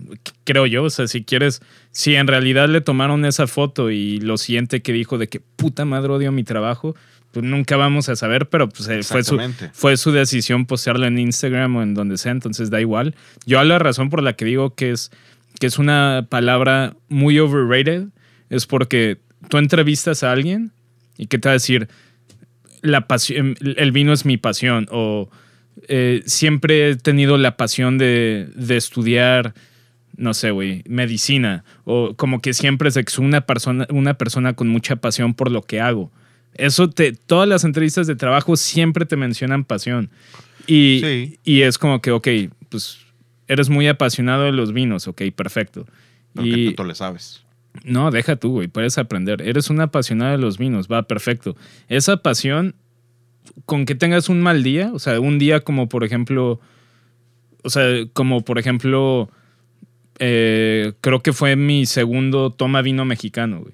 creo yo, o sea, si quieres, si en realidad le tomaron esa foto y lo siguiente que dijo de que puta madre odio mi trabajo, pues nunca vamos a saber, pero pues eh, fue su, fue su decisión postearlo en Instagram o en donde sea, entonces da igual. Yo la razón por la que digo que es, que es una palabra muy overrated es porque tú entrevistas a alguien y que te va a decir, la pasión, el vino es mi pasión o eh, siempre he tenido la pasión de, de estudiar, no sé, güey, medicina o como que siempre es una persona, una persona con mucha pasión por lo que hago. Eso te, todas las entrevistas de trabajo siempre te mencionan pasión. Y, Sí. y es como que, ok, pues eres muy apasionado de los vinos, ok, perfecto. Pero y, tanto le sabes. no, deja tú, güey, puedes aprender. Eres un apasionado de los vinos, va, perfecto. Esa pasión con que tengas un mal día, o sea, un día como por ejemplo, o sea, como por ejemplo, eh, creo que fue mi segundo toma vino mexicano, güey.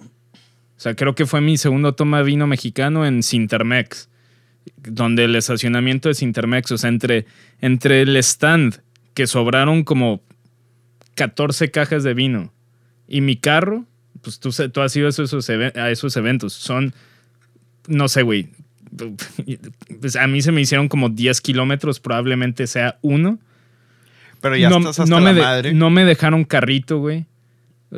O sea, creo que fue mi segundo toma vino mexicano en Sintermex, donde el estacionamiento es Sintermex, o sea, entre, entre el stand que sobraron como 14 cajas de vino y mi carro, pues tú, tú has ido a esos, a esos eventos, son, no sé, güey, pues a mí se me hicieron como 10 kilómetros, probablemente sea uno. Pero ya no, estás hasta no la me de- madre. no me dejaron carrito, güey.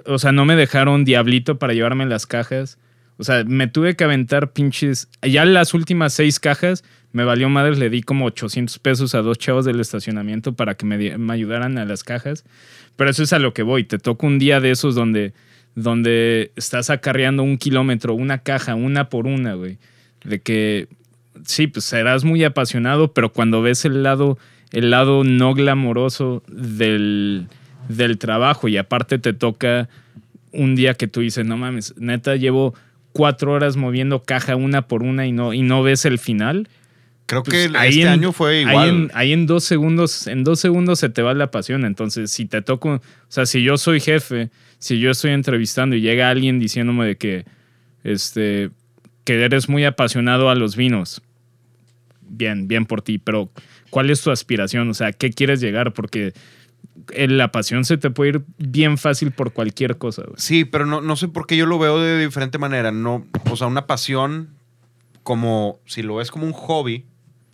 O sea, no me dejaron diablito para llevarme las cajas. O sea, me tuve que aventar pinches. Ya las últimas seis cajas me valió madres. Le di como 800 pesos a dos chavos del estacionamiento para que me, ayudaran a las cajas. Pero eso es a lo que voy. Te toca un día de esos donde, donde estás acarreando un kilómetro, una caja, una por una, güey. De que sí, pues serás muy apasionado, pero cuando ves el lado, el lado no glamoroso del, del trabajo y aparte te toca un día que tú dices, no mames, neta, llevo cuatro horas moviendo caja una por una y no, y no ves el final. Creo pues, que ahí este en- año fue Ahí igual. en, ahí en dos segundos, en dos segundos se te va la pasión. Entonces, si te toco, o sea, si yo soy jefe, si yo estoy entrevistando y llega alguien diciéndome de que, este, que eres muy apasionado a los vinos, bien, bien por ti, pero ¿cuál es tu aspiración? O sea, ¿qué quieres llegar? Porque la pasión se te puede ir bien fácil por cualquier cosa. Sí, pero no, no sé por qué yo lo veo de diferente manera. No, o sea, una pasión como si lo ves como un hobby,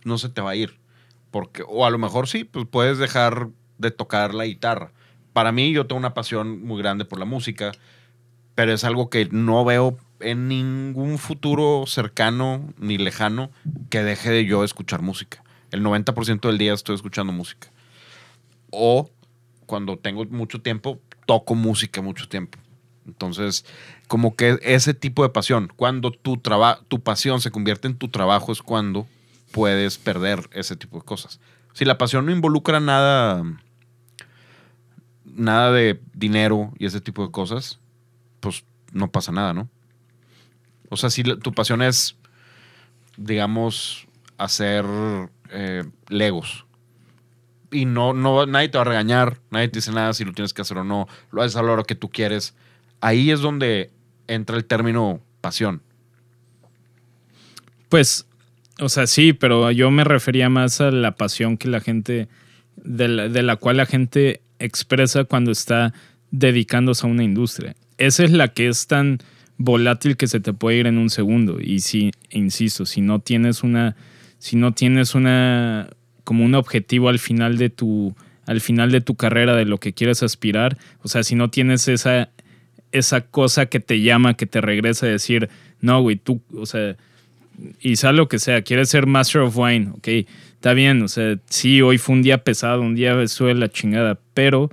no se te va a ir. Porque, o a lo mejor sí, pues puedes dejar de tocar la guitarra. Para mí, yo tengo una pasión muy grande por la música, pero es algo que no veo en ningún futuro cercano ni lejano que deje de yo escuchar música. El 90% del día estoy escuchando música. O cuando tengo mucho tiempo, toco música mucho tiempo. Entonces, como que ese tipo de pasión, cuando tu, traba- tu pasión se convierte en tu trabajo es cuando puedes perder ese tipo de cosas. Si la pasión no involucra nada, nada de dinero y ese tipo de cosas, pues no pasa nada, ¿no? O sea, si tu pasión es, digamos, hacer eh, legos, y no, no, nadie te va a regañar, nadie te dice nada si lo tienes que hacer o no, lo haces a la hora que tú quieres. Ahí es donde entra el término pasión. Pues, o sea, sí, pero yo me refería más a la pasión que la gente, de la, de la cual la gente expresa cuando está dedicándose a una industria. Esa es la que es tan volátil que se te puede ir en un segundo. Y si, insisto, si no tienes una, si no tienes una, como un objetivo al final de tu, al final de tu carrera de lo que quieres aspirar, o sea, si no tienes esa, esa cosa que te llama, que te regresa a decir, no, güey, tú, o sea, y sea lo que sea, quieres ser Master of Wine, ok, está bien, o sea, sí, hoy fue un día pesado, un día de la chingada, pero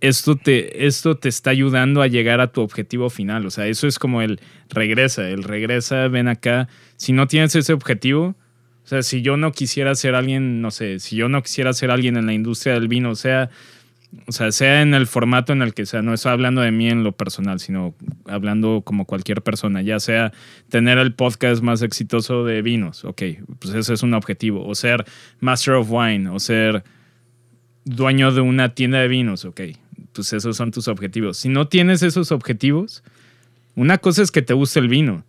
esto te, esto te está ayudando a llegar a tu objetivo final, o sea, eso es como el regresa, el regresa, ven acá, si no tienes ese objetivo, sea, si yo no quisiera ser alguien, no sé, si yo no quisiera ser alguien en la industria del vino, o sea, o sea, sea en el formato en el que sea, no estoy hablando de mí en lo personal, sino hablando como cualquier persona, ya sea tener el podcast más exitoso de vinos, ok, pues ese es un objetivo, o ser Master of Wine, o ser dueño de una tienda de vinos, ok, pues esos son tus objetivos. Si no tienes esos objetivos, una cosa es que te guste el vino,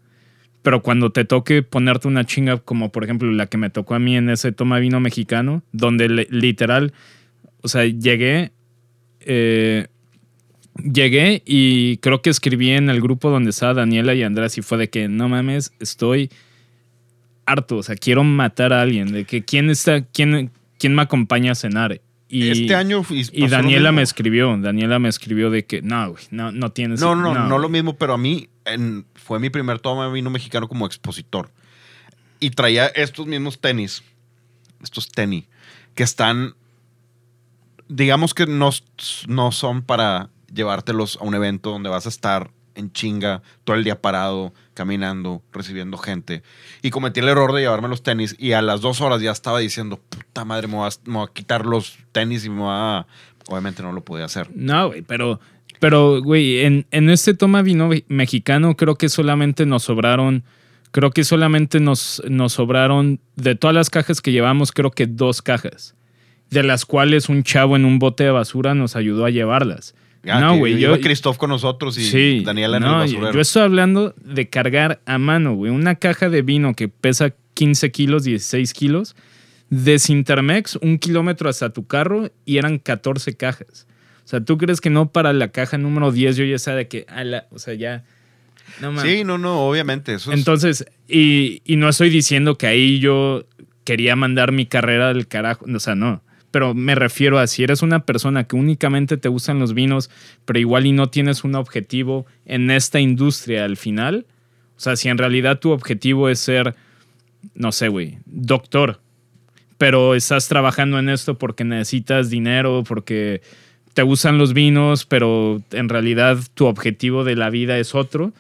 pero cuando te toque ponerte una chinga como por ejemplo la que me tocó a mí en ese toma vino mexicano, donde le- literal, o sea, llegué, eh, llegué y creo que escribí en el grupo donde estaba Daniela y Andrés y fue de que no mames, estoy harto, o sea, quiero matar a alguien, de que quién está, quién, quién me acompaña a cenar. Y, este año y, lo Daniela me escribió, Daniela me escribió de que no, güey, no, no tienes. No, no, no, no, lo güey". mismo, pero a mí en- fue mi primer toma de vino mexicano como expositor. Y traía estos mismos tenis, estos tenis, que están, digamos que no, no son para llevártelos a un evento donde vas a estar en chinga todo el día parado, caminando, recibiendo gente. Y cometí el error de llevarme los tenis y a las dos horas ya estaba diciendo, puta madre, me voy a, me voy a quitar los tenis y me voy a... Obviamente no lo podía hacer. No, pero, pero, güey, en, en este toma vino mexicano creo que solamente nos sobraron creo que solamente nos, nos sobraron, de todas las cajas que llevamos, creo que dos cajas, de las cuales un chavo en un bote de basura nos ayudó a llevarlas. Ah, no, güey, yo... Christoph con nosotros y Sí, Daniela en no, el yo, basurero. yo estoy hablando de cargar a mano, güey. Una caja de vino que pesa 15 kilos, 16 kilos, de Sintermex, un kilómetro hasta tu carro y eran 14 cajas. O sea, ¿tú crees que no para la caja número 10 yo ya sabía de que, o sea, ya... No. Sí, no, no, obviamente. Eso es- Entonces, y, y no estoy diciendo que ahí yo quería mandar mi carrera del carajo, o sea, no. Pero me refiero a si eres una persona que únicamente te gustan los vinos, pero igual y no tienes un objetivo en esta industria al final. O sea, si en realidad tu objetivo es ser, no sé, güey, doctor, pero estás trabajando en esto porque necesitas dinero, porque te gustan los vinos, pero en realidad tu objetivo de la vida es otro.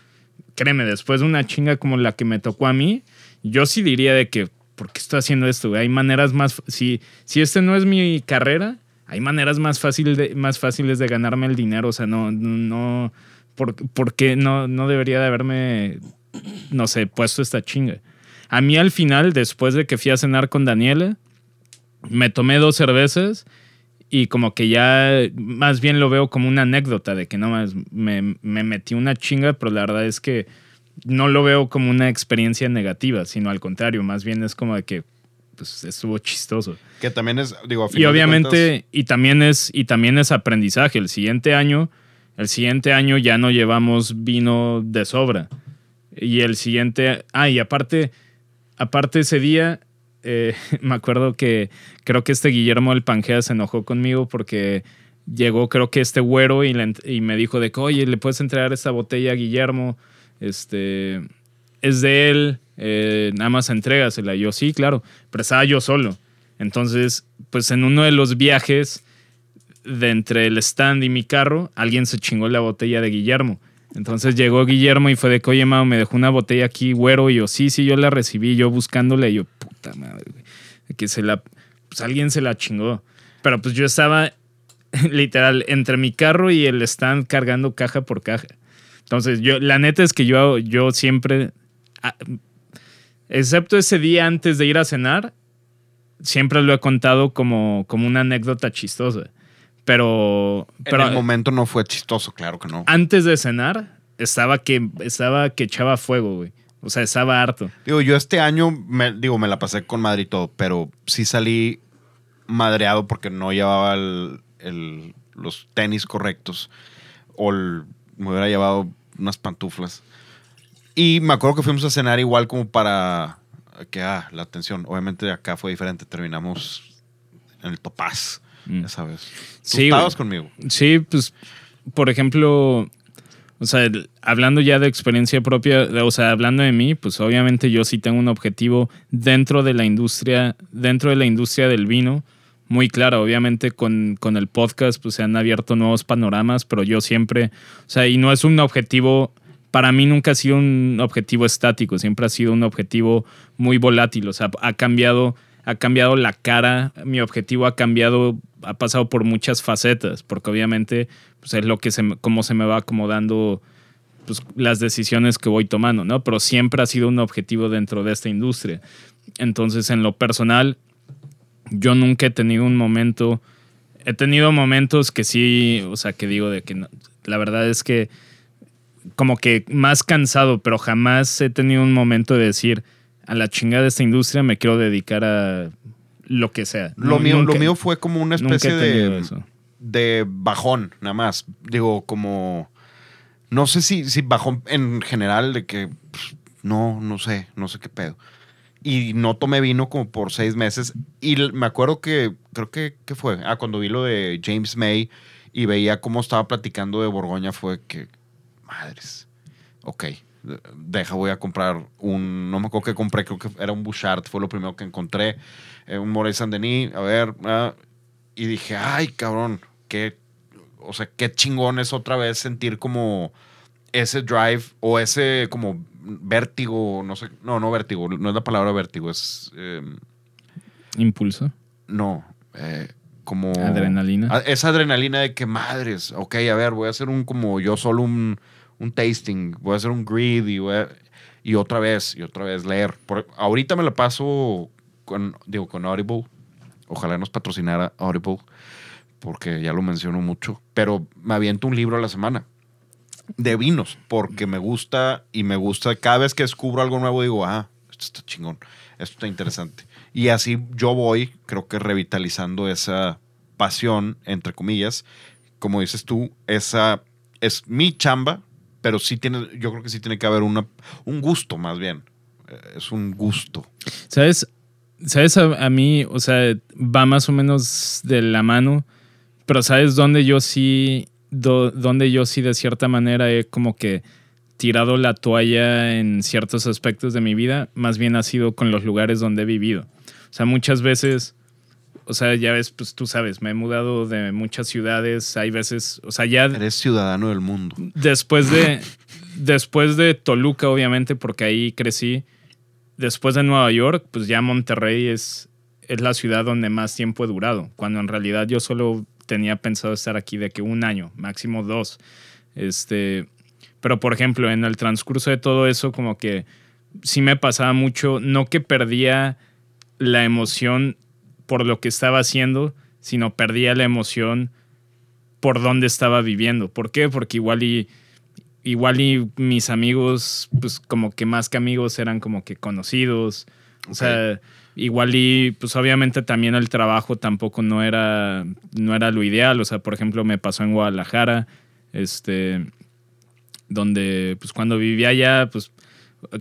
Créeme, después de una chinga como la que me tocó a mí, yo sí diría de que, ¿por qué estoy haciendo esto? Hay maneras más... Si, si este no es mi carrera, hay maneras más, fácil de, más fáciles de ganarme el dinero. O sea, no... no ¿Por, por qué no, no debería de haberme, no sé, puesto esta chinga? A mí al final, después de que fui a cenar con Daniela, me tomé dos cervezas y como que ya más bien lo veo como una anécdota de que no más me, me metí una chinga, pero la verdad es que no lo veo como una experiencia negativa, sino al contrario, más bien es como de que pues, estuvo chistoso. Que también es, digo, a Y de obviamente, y también es, y también es aprendizaje. El siguiente año, el siguiente año ya no llevamos vino de sobra. Y el siguiente, ah, y aparte, aparte ese día, eh, me acuerdo que creo que este Guillermo del Pangea se enojó conmigo porque llegó creo que este güero y, me dijo de que, oye, ¿le puedes entregar esta botella a Guillermo? Este, es de él, eh, nada más entrégasela. Yo, sí, claro, pero estaba yo solo. Entonces, pues en uno de los viajes de entre el stand y mi carro, alguien se chingó la botella de Guillermo. Entonces llegó Guillermo y fue de que, oye, me dejó una botella aquí, güero. Y yo, sí, sí, yo la recibí, yo buscándola. Y yo, puta madre, güey. Que se la. Pues alguien se la chingó. Pero pues yo estaba literal entre mi carro y el stand cargando caja por caja. Entonces, yo, la neta es que yo, yo siempre, ah, excepto ese día antes de ir a cenar, siempre lo he contado como, como una anécdota chistosa. Pero, pero en el momento no fue chistoso, claro que no. antes de cenar, estaba que, estaba que echaba fuego, güey. O sea, estaba harto. Digo, yo este año, me, digo, me la pasé con madre y todo, pero sí salí madreado porque no llevaba el- el- los tenis correctos o el- me hubiera llevado unas pantuflas. Y me acuerdo que fuimos a cenar igual como para que, ah, la atención. Obviamente acá fue diferente, terminamos en el topaz, Mm. ya sabes. Tú Sí, estabas conmigo. Sí, pues, por ejemplo, o sea, hablando ya de experiencia propia, o sea, hablando de mí, pues obviamente yo sí tengo un objetivo dentro de la industria, dentro de la industria del vino, muy claro. Obviamente con, con el podcast, pues se han abierto nuevos panoramas, pero yo siempre, o sea, y no es un objetivo, para mí nunca ha sido un objetivo estático, siempre ha sido un objetivo muy volátil, o sea, ha cambiado, ha cambiado la cara, mi objetivo ha cambiado, ha pasado por muchas facetas, porque obviamente pues es lo que se, cómo se me va acomodando pues, las decisiones que voy tomando, ¿no? Pero siempre ha sido un objetivo dentro de esta industria. Entonces, en lo personal, yo nunca he tenido un momento, he tenido momentos que sí, o sea, que digo de que no- la verdad es que como que más cansado, pero jamás he tenido un momento de decir, a la chingada de esta industria me quiero dedicar a lo que sea. Lo, No, mío, nunca- lo mío fue como una especie de, de bajón, nada más. Digo, como. No sé si, si bajón en general, de que. pues, no, no sé, no sé qué pedo. Y no tomé vino como por seis meses. Y me acuerdo que, creo que, ¿qué fue? Ah, cuando vi lo de James May y veía cómo estaba platicando de Borgoña, fue que, madres, ok, deja, voy a comprar un, no me acuerdo que compré, creo que era un Bouchard, fue lo primero que encontré, eh, un Moray Saint Denis, a ver, ah, y dije, ay, cabrón, qué, o sea, qué chingón es otra vez sentir como ese drive o ese como vértigo, no sé, no, no vértigo, no es la palabra vértigo, es, eh, Impulso, no, eh, como... adrenalina. Ah, Esa adrenalina de que madres, ok, a ver, voy a hacer un como yo solo un, un tasting, voy a hacer un grid y otra vez, y otra vez leer. Ahorita me la paso con, digo, con Audible. Ojalá nos patrocinara Audible, porque ya lo menciono mucho. Pero me aviento un libro a la semana de vinos, porque me gusta y me gusta. Cada vez que descubro algo nuevo, digo, ah, esto está chingón, esto está interesante. Y así yo voy, creo que revitalizando esa pasión, entre comillas. Como dices tú, esa es mi chamba, pero sí tiene, yo creo que sí tiene que haber una, un gusto más bien. Eh, Es un gusto. ¿Sabes? ¿Sabes? A, mí, o sea, va más o menos de la mano, pero ¿sabes dónde yo sí, do- dónde yo sí de cierta manera he como que tirado la toalla en ciertos aspectos de mi vida? Más bien ha sido con los lugares donde he vivido. O sea, muchas veces, o sea, ya ves, pues tú sabes, me he mudado de muchas ciudades, hay veces, o sea, ya Eres ciudadano del mundo. después de después de Toluca obviamente porque ahí crecí después de Nueva York pues ya Monterrey es es la ciudad donde más tiempo he durado cuando en realidad yo solo tenía pensado estar aquí de que un año máximo dos este pero por ejemplo en el transcurso de todo eso como que sí me pasaba mucho no que perdía la emoción por lo que estaba haciendo sino perdía la emoción por dónde estaba viviendo. ¿Por qué? Porque igual y igual y mis amigos, pues como que más que amigos eran como que conocidos. O sea, igual y pues obviamente también el trabajo tampoco no era no era lo ideal. O sea, por ejemplo, me pasó en Guadalajara, este, donde pues cuando vivía allá, pues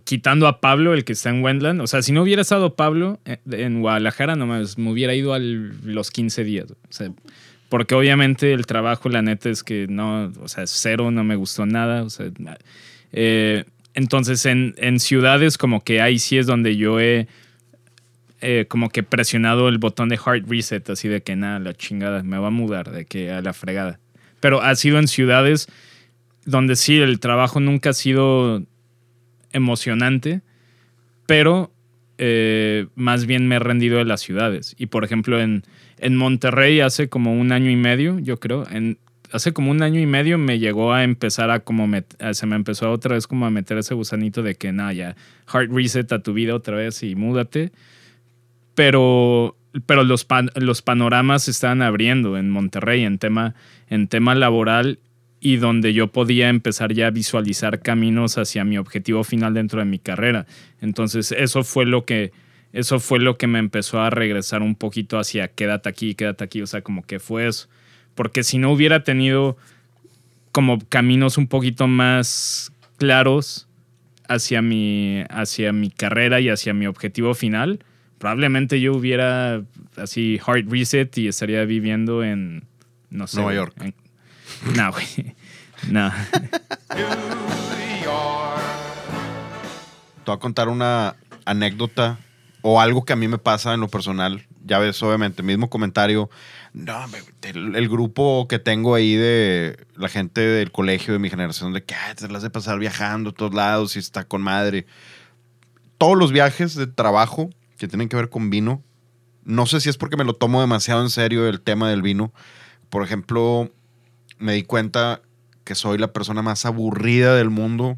quitando a Pablo, el que está en Wendland. O sea, si no hubiera estado Pablo eh, en Guadalajara, nomás me hubiera ido a los 15 días. O sea, porque obviamente el trabajo, la neta, es que no, o sea, cero, no me gustó nada. O sea, eh, entonces en, en ciudades como que ahí sí es donde yo he eh, como que presionado el botón de hard reset, así de que nada, la chingada, me va a mudar, de que a la fregada. Pero ha sido en ciudades donde sí, el trabajo nunca ha sido emocionante, pero eh, más bien me he rendido de las ciudades. Y por ejemplo, en, en Monterrey hace como un año y medio, yo creo, hace como un año y medio me llegó a empezar a como, se me empezó otra vez como a meter ese gusanito de que nada, ya, hard reset a tu vida otra vez y múdate. Pero, pero los, los panoramas se estaban abriendo en Monterrey en tema, en tema laboral y donde yo podía empezar ya a visualizar caminos hacia mi objetivo final dentro de mi carrera. Entonces, eso fue lo que eso fue lo que me empezó a regresar un poquito hacia quédate aquí, quédate aquí, o sea, como que fue eso. Porque si no hubiera tenido como caminos un poquito más claros hacia mi, hacia mi carrera y hacia mi objetivo final, probablemente yo hubiera así hard reset y estaría viviendo en, no sé. Nueva York. en- no, güey. No. Te voy a contar una anécdota o algo que a mí me pasa en lo personal. Ya ves, obviamente, mismo comentario. No, el, el grupo que tengo ahí de la gente del colegio de mi generación, de que "Ay, te las de pasar viajando a todos lados y está con madre. Todos los viajes de trabajo que tienen que ver con vino, no sé si es porque me lo tomo demasiado en serio el tema del vino. Por ejemplo, me di cuenta que soy la persona más aburrida del mundo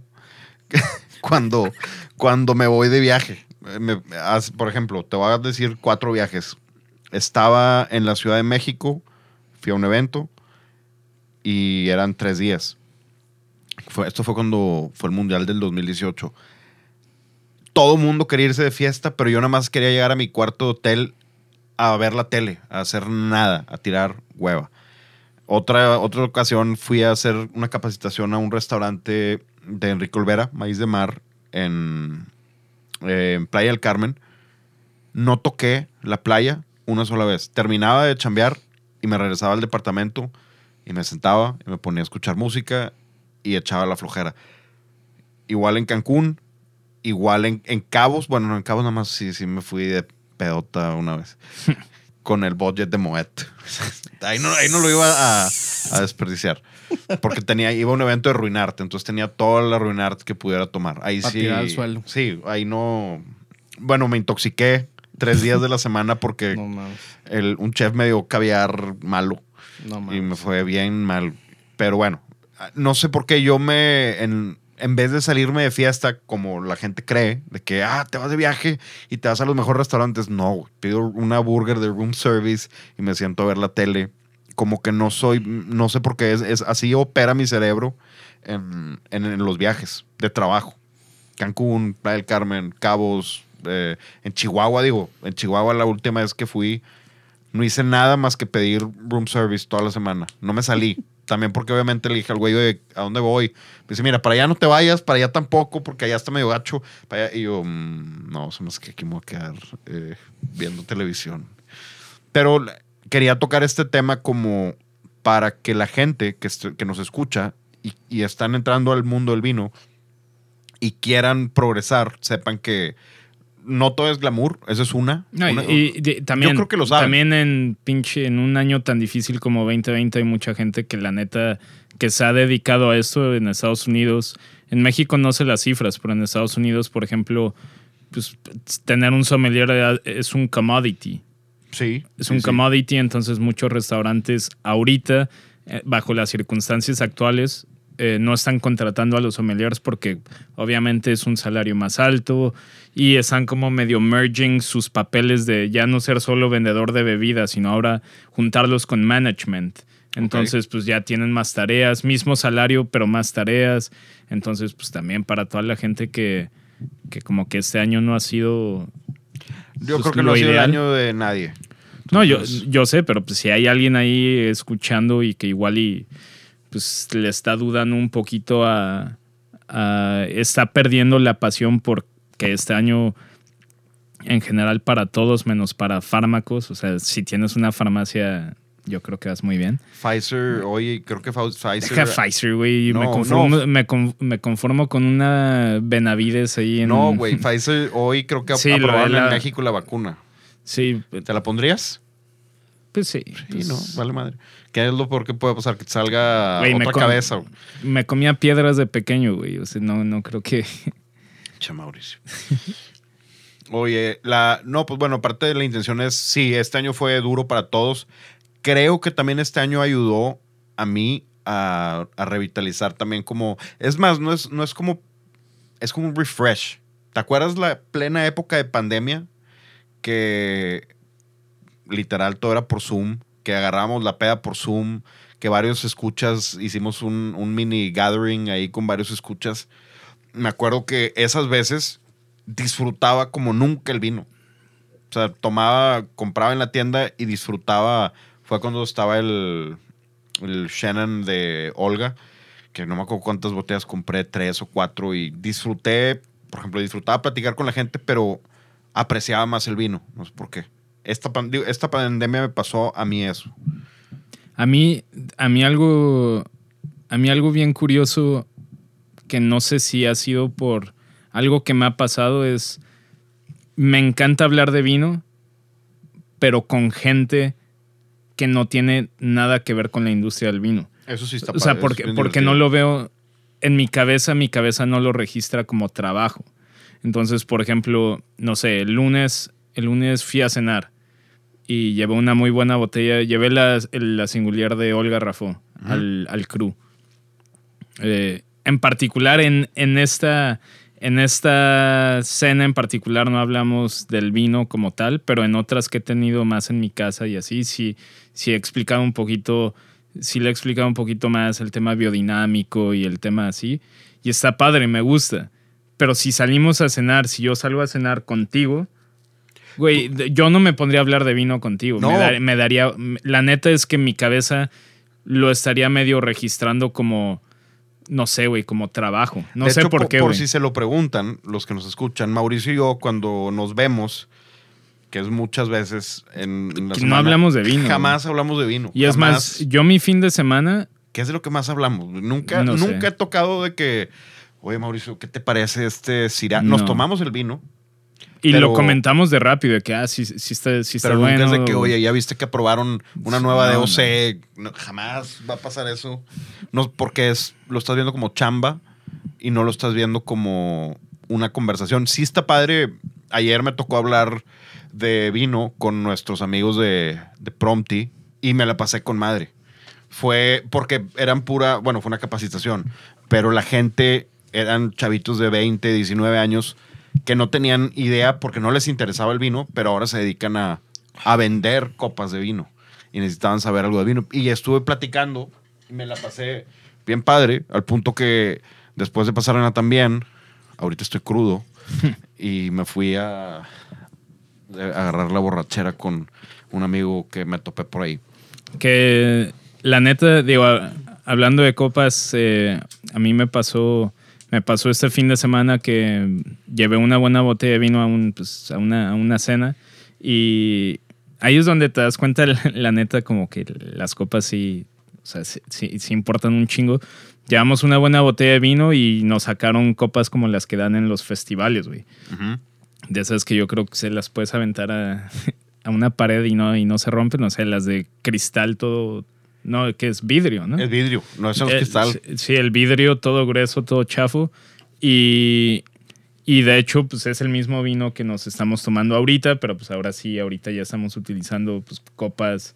cuando, cuando me voy de viaje. Eh, me- por ejemplo, te voy a decir cuatro viajes. Estaba en la Ciudad de México, fui a un evento y eran tres días. Fue, esto fue cuando fue el Mundial del 2018. Todo mundo quería irse de fiesta, pero yo nada más quería llegar a mi cuarto de hotel a ver la tele, a hacer nada, a tirar hueva. Otra, otra ocasión fui a hacer una capacitación a un restaurante de Enrique Olvera, Maíz de Mar, en, eh, en Playa del Carmen. No toqué la playa una sola vez. Terminaba de chambear y me regresaba al departamento y me sentaba y me ponía a escuchar música y echaba la flojera. Igual en Cancún, igual en, en Cabos. Bueno, no, en Cabos nada más sí, sí me fui de pedota una vez. con el budget de Moet. ahí, no, ahí no lo iba a, a desperdiciar. Porque tenía, iba a un evento de Ruinarte, entonces tenía toda la Ruinarte que pudiera tomar. Ahí sí. tirar al suelo. Sí, ahí no. Bueno, me intoxiqué tres días de la semana porque No el, un chef me dio caviar malo No y me fue bien mal. Pero bueno, no sé por qué yo me. En, en vez de salirme de fiesta como la gente cree, de que, ah, te vas de viaje y te vas a los mejores restaurantes, no, pido una burger de room service y me siento a ver la tele. Como que no soy, no sé por qué, es, es- así opera mi cerebro en, en- en los viajes de trabajo. Cancún, Playa del Carmen, Cabos, eh, en Chihuahua, digo, en Chihuahua la última vez que fui, no hice nada más que pedir room service toda la semana. No me salí. También porque obviamente le dije al güey, "Oye, ¿a dónde voy? Dice, mira, para allá no te vayas, para allá tampoco, porque allá está medio gacho. Y yo, "Mm, no, se me hace que aquí me voy a quedar eh, viendo televisión. Pero quería tocar este tema como para que la gente que, que nos escucha y, y están entrando al mundo del vino y quieran progresar, sepan que no todo es glamour, esa es una. No, y- Una- y, de- también, creo que lo saben. También en pinche, en un año tan difícil como 2020 hay mucha gente que la neta que se ha dedicado a esto en Estados Unidos. En México no sé las cifras, pero en Estados Unidos, por ejemplo, pues tener un sommelier es un commodity. sí. Es un sí. commodity, entonces muchos restaurantes ahorita, eh, bajo las circunstancias actuales, eh, no están contratando a los sommeliers porque obviamente es un salario más alto y están como medio merging sus papeles de ya no ser solo vendedor de bebidas, sino ahora juntarlos con management. Entonces, pues ya tienen más tareas, mismo salario, pero más tareas. Entonces, pues también para toda la gente que, que como que este año no ha sido Yo pues, creo que no ha sido el año de nadie. no, yo, yo sé, pero pues si hay alguien ahí escuchando y que igual y pues le está dudando un poquito a, a- está perdiendo la pasión por que este año en general para todos menos para fármacos, o sea, si tienes una farmacia yo creo que vas muy bien. Pfizer, oye, creo que Pfizer. Deja Pfizer, güey, me, conformo, no. me, con- me conformo con una Benavides ahí en... No, güey, Pfizer hoy creo que Sí, aprobaron la- en México la vacuna. Sí, ¿Te la pondrías? pues sí. Sí, pues- no, vale madre. ¿Qué es lo peor que puede pasar? Que te salga Güey, otra cabeza. güey. Me comía piedras de pequeño, güey, o sea, no, no creo que... Che, Mauricio. Oye, la. No, pues bueno, aparte de la intención es. Sí, este año fue duro para todos. Creo que también este año ayudó a mí a, a revitalizar también como. Es más, no es, no es como. Es como un refresh. ¿Te acuerdas la plena época de pandemia? Que literal todo era por Zoom. Que agarramos la peda por Zoom. Que varios escuchas. Hicimos un, un mini gathering ahí con varios escuchas me acuerdo que esas veces disfrutaba como nunca el vino. O sea, tomaba, compraba en la tienda y disfrutaba. Fue cuando estaba el, el Shannon de Olga, que no me acuerdo cuántas botellas compré, tres o cuatro, y disfruté, por ejemplo, disfrutaba platicar con la gente, pero apreciaba más el vino. No sé por qué. Esta, esta pandemia me pasó a mí eso. A mí, a mí algo, a mí algo bien curioso que no sé si ha sido por algo que me ha pasado es, me encanta hablar de vino, pero con gente que no tiene nada que ver con la industria del vino. Eso sí está O sea, padre, porque, porque no lo veo en mi cabeza, mi cabeza no lo registra como trabajo. Entonces, por ejemplo, no sé, el lunes, el lunes fui a cenar y llevé una muy buena botella, llevé la, la singular de Olga Rafó al, al crew. Eh, en particular, en, en, esta, en esta cena en particular no hablamos del vino como tal, pero en otras que he tenido más en mi casa y así, sí, sí he explicado un poquito, sí le he explicado un poquito más el tema biodinámico y el tema así. Y está padre, me gusta. Pero si salimos a cenar, si yo salgo a cenar contigo, güey, yo no me pondría a hablar de vino contigo. No. Me, dar- me daría. La neta es que mi cabeza lo estaría medio registrando como. No sé, güey, como trabajo. No De sé hecho, por qué, Por si se lo preguntan, los que nos escuchan, Mauricio y yo, cuando nos vemos, que es muchas veces en, en la no semana, hablamos de vino, Jamás hablamos de vino. Y es jamás. más, yo mi fin de semana. ¿Qué es de lo que más hablamos? Nunca, No sé. nunca he tocado de que, oye, Mauricio, ¿qué te parece este Syrah? Nos No. tomamos el vino, Y Pero- lo comentamos de rápido, de que, ah, sí, sí está, sí está pero bueno. es de que, oye, ya viste que aprobaron una nueva No, DOC. No, jamás va a pasar eso. No, porque es, lo estás viendo como chamba y no lo estás viendo como una conversación. Sí está padre. Ayer me tocó hablar de vino con nuestros amigos de, de Prompti y me la pasé con madre. Fue porque eran pura, bueno, fue una capacitación, pero la gente eran chavitos de 20, 19 años que no tenían idea porque no les interesaba el vino, pero ahora se dedican a, a vender copas de vino y necesitaban saber algo de vino. Y estuve platicando y me la pasé bien padre, al punto que después de pasarla también, ahorita estoy crudo y me fui a, a agarrar la borrachera con un amigo que me topé por ahí. Que la neta, digo, a- hablando de copas, eh, a mí me pasó, me pasó este fin de semana que llevé una buena botella de vino a, un, pues, a, una, a una cena y ahí es donde te das cuenta, la, la neta, como que las copas sí, o sea, sí, sí- sí importan un chingo. Llevamos una buena botella de vino y nos sacaron copas como las que dan en los festivales, güey. De esas que yo creo que se las puedes aventar a, a una pared y no, y no se rompen. O sea, las de cristal todo. No, que es vidrio, ¿no? Es vidrio, no es el Eh, cristal. sí, el vidrio todo grueso, todo chafo. Y, y de hecho, pues es el mismo vino que nos estamos tomando ahorita, pero pues ahora sí, ahorita ya estamos utilizando pues, copas,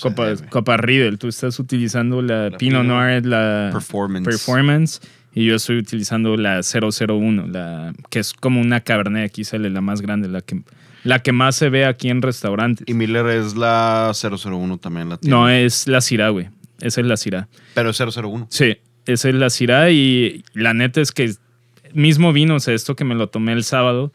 copas, copas Riedel. Tú estás utilizando la, La Pinot Noir, la Performance. Performance, y yo estoy utilizando la 001, la, que es como una Cabernet XL, la más grande, la que, la que más se ve aquí en restaurantes. Y Miller es la 001 también la tiene. No, es la Syrah, güey. Esa es la Syrah. Pero es 001. Sí, esa es la Syrah y la neta es que mismo vino, o sea, esto que me lo tomé el sábado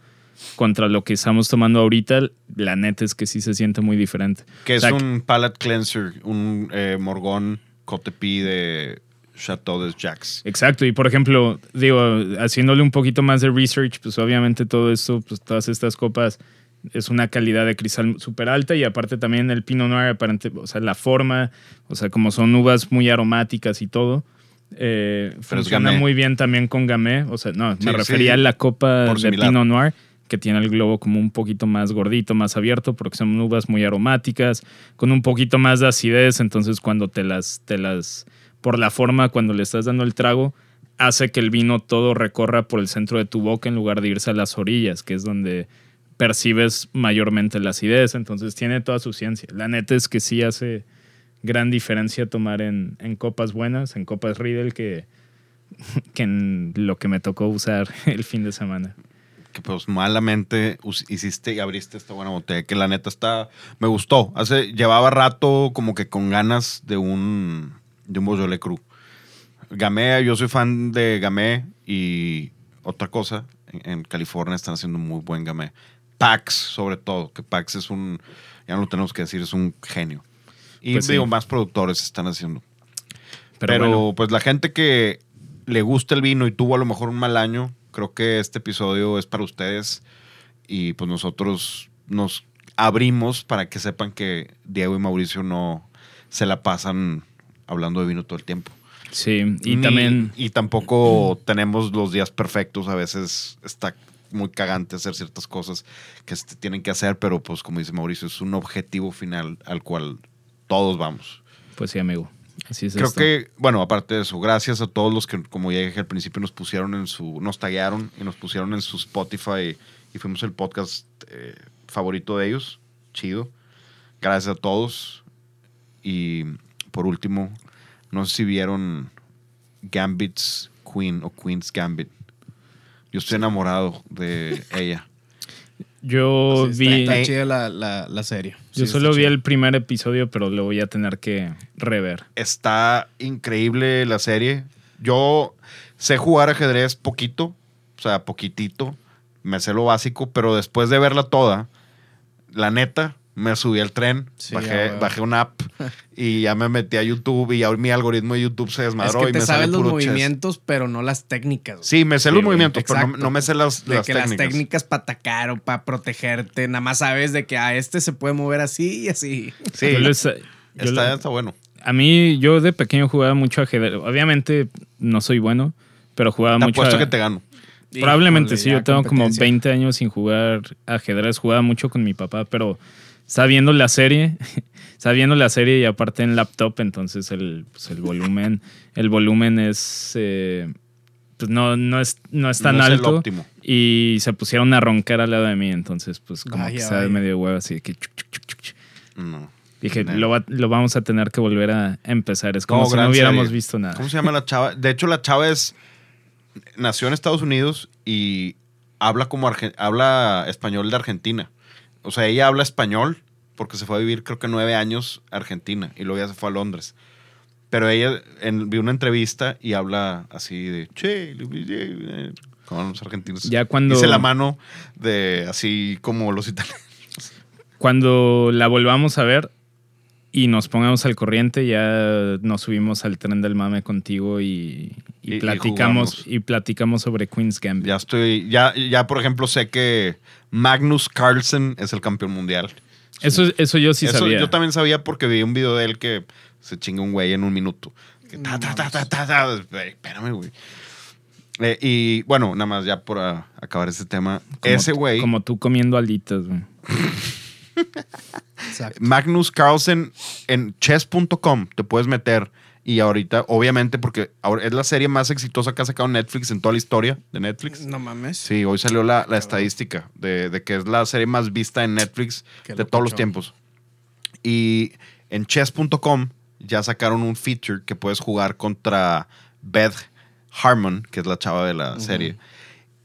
contra lo que estamos tomando ahorita, la neta es que sí se siente muy diferente. Que es O sea, un palate cleanser, un eh, morgón Cotepi de Chateau de Jacques. Exacto, y por ejemplo, digo, haciéndole un poquito más de research, pues obviamente todo esto, pues todas estas copas es una calidad de cristal súper alta y aparte también el Pinot Noir, aparente, o sea, la forma, o sea, como son uvas muy aromáticas y todo, eh, funciona muy bien también con Gamay, o sea, no, Sí, me refería sí, a la copa de similar. Pinot Noir que tiene el globo como un poquito más gordito, más abierto, porque son uvas muy aromáticas, con un poquito más de acidez, entonces cuando te las, te las, por la forma, cuando le estás dando el trago, hace que el vino todo recorra por el centro de tu boca en lugar de irse a las orillas, que es donde percibes mayormente la acidez, entonces tiene toda su ciencia. La neta es que sí hace gran diferencia tomar en, en copas buenas, en copas Riedel, que, que en lo que me tocó usar el fin de semana. Que pues malamente hiciste y abriste esta buena botella. Que la neta está. Me gustó. Hace, llevaba rato como que con ganas de un. de un Beaujolais Cru. Gamay, yo soy fan de Gamay y otra cosa. En, en California están haciendo muy buen Gamay. Pax, sobre todo. Que Pax es un. Ya no lo tenemos que decir, es un genio. Y Pues sí. digo, más productores están haciendo. Pero, Pero, bueno, pues la gente que le gusta el vino y tuvo a lo mejor un mal año, creo que este episodio es para ustedes y pues nosotros nos abrimos para que sepan que Diego y Mauricio no se la pasan hablando de vino todo el tiempo. sí, y Ni- también... Y tampoco tenemos los días perfectos, a veces está muy cagante hacer ciertas cosas que se tienen que hacer, pero pues como dice Mauricio, es un objetivo final al cual todos vamos. Pues sí, amigo. Así es Creo esto. que, bueno, aparte de eso, gracias a todos los que, como ya dije al principio, nos pusieron en su, nos taguearon y nos pusieron en su Spotify y fuimos el podcast eh, favorito de ellos. Chido. Gracias a todos. Y por último, no sé si vieron Gambit's Queen o Queen's Gambit. Yo estoy enamorado de ella. Yo vi... Está, está chida la, la, la serie. Yo Sí, solo vi chida. el primer episodio, pero lo voy a tener que rever. Está increíble la serie. Yo sé jugar ajedrez poquito, o sea, poquitito. Me sé lo básico, pero después de verla toda, la neta, me subí al tren, Sí, bajé, ah, bajé una app y ya me metí a YouTube y ya mi algoritmo de YouTube se Es desmadró que y te me sabes los puro chess. movimientos, pero no las técnicas. güey. Sí, me sé Sí, los güey, movimientos, pero no, no me sé las, De las que técnicas. las técnicas para atacar o para protegerte, nada más sabes de que a este se puede mover así y así. Sí, Yo les- yo está, bueno. a mí, yo de pequeño jugaba mucho ajedrez. Obviamente no soy bueno, pero jugaba Te mucho. apuesto a- que te gano. Probablemente Híjole, sí, yo tengo como competencia. 20 años sin jugar ajedrez, jugaba mucho con mi papá, pero estaba viendo la serie, estaba viendo la serie y aparte en laptop, entonces el, pues, el volumen, el volumen es, eh, pues no, no es, no es tan No es el alto óptimo. y se pusieron a roncar al lado de mí, entonces pues como Vaya, que vaya. medio huevo así de que chuc, chuc, chuc, chuc, chuc. No. dije, No. lo, va- lo vamos a tener que volver a empezar, es como No, si no hubiéramos serie. visto nada. ¿Cómo se llama la chava? De hecho, la chava es nació en Estados Unidos y habla como arge- habla español de Argentina. O sea, ella habla español porque se fue a vivir creo que nueve años a Argentina y luego ya se fue a Londres. Pero ella en, vi una entrevista y habla así de che, eh", con los argentinos. Ya cuando- Dice la mano de así como los italianos. Cuando la volvamos a ver y nos pongamos al corriente, ya nos subimos al tren del mame contigo y, y Y- y platicamos jugamos. y, platicamos sobre Queen's Gambit. Ya estoy, ya, ya por ejemplo sé que Magnus Carlsen es el campeón mundial. Eso, eso yo sí Eso sabía. yo también sabía porque vi un video de él que se chinga un güey en un minuto. Que ta, ta, ta, ta, ta, ta. Espérame, güey. Eh, y bueno, nada más ya por ah, acabar este tema. Como- ese güey, Como tú comiendo alitas, güey. Magnus Carlsen, en chess.com te puedes meter. Y ahorita, obviamente, porque ahora es la serie más exitosa que ha sacado Netflix en toda la historia de Netflix. No mames. Sí, hoy salió la, la estadística de, de que es la serie más vista en Netflix Qué de todos los tiempos. Y en chess.com ya sacaron un feature que puedes jugar contra Beth Harmon, que es la chava de la serie.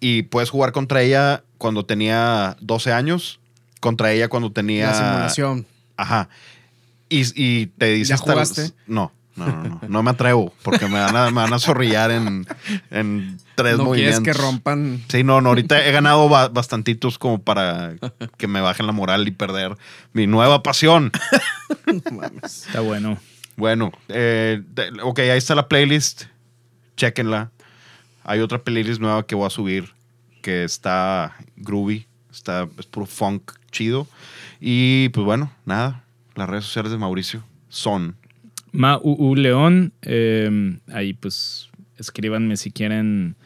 Y puedes jugar contra ella cuando tenía 12 años, contra ella cuando tenía... La simulación. Ajá. Y, y te dice ¿Ya hasta jugaste? No, no, no, no. No me atrevo porque me van a, me van a zorrillar en, en tres No quieres movimientos. que rompan. Sí, no, no, ahorita he ganado ba- bastantitos como para que me bajen la moral y perder mi nueva pasión. Mames. Está bueno. Bueno, eh, ok, ahí está la playlist. Chequenla. Hay otra playlist nueva que voy a subir que está groovy, está, es puro funk chido. Y pues bueno, nada, las redes sociales de Mauricio son Ma U León, eh, ahí pues escríbanme si quieren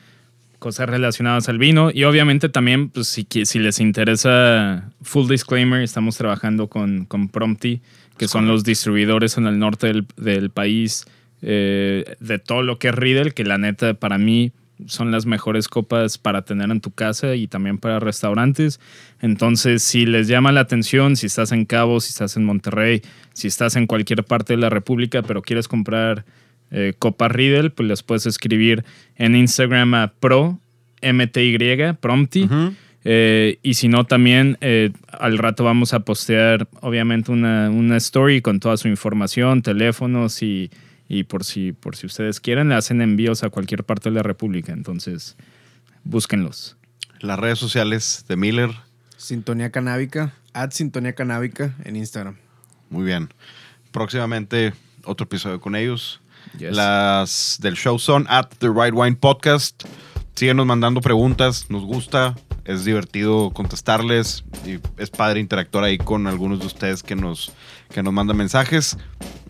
cosas relacionadas al vino. Y obviamente también pues si, les interesa full disclaimer estamos trabajando con, con Prompti que son los distribuidores en el norte del, país eh, de todo lo que es Riedel que la neta para mí son las mejores copas para tener en tu casa y también para restaurantes. Entonces, si les llama la atención, si estás en Cabo, si estás en Monterrey, si estás en cualquier parte de la República, pero quieres comprar eh, copa Riedel, pues les puedes escribir en Instagram a pro MTY, Prompti. Eh, y si no, también eh, al rato vamos a postear, obviamente, una, una story con toda su información, teléfonos y, y por, si, por si ustedes quieren, le hacen envíos a cualquier parte de la República. Entonces, búsquenlos. las redes sociales de Miller. Sintonía canábica. Ad Sintonía canábica en Instagram. Muy bien. Próximamente otro episodio con ellos. Yes. Las del show son at The Right Wine Podcast. Síguenos mandando preguntas, nos gusta, es divertido contestarles y es padre interactuar ahí con algunos de ustedes que nos, que nos mandan mensajes.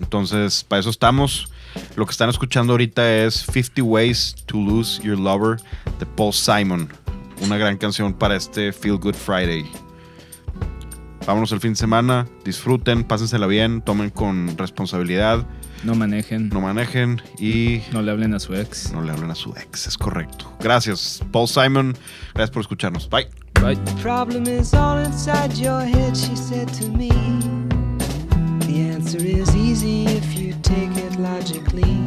Entonces, para eso estamos. Lo que están escuchando ahorita es 50 Ways to Lose Your Lover de Paul Simon. Una gran canción para este Feel Good Friday. Vámonos el fin de semana, disfruten, pásensela bien, tomen con responsabilidad, No manejen, no manejen y no le hablen a su ex. no le hablen a su ex, es correcto. Gracias, Paul Simon. Gracias por escucharnos. Bye. Bye. problem is all inside your head, she said to me. The answer is easy if you take it logically.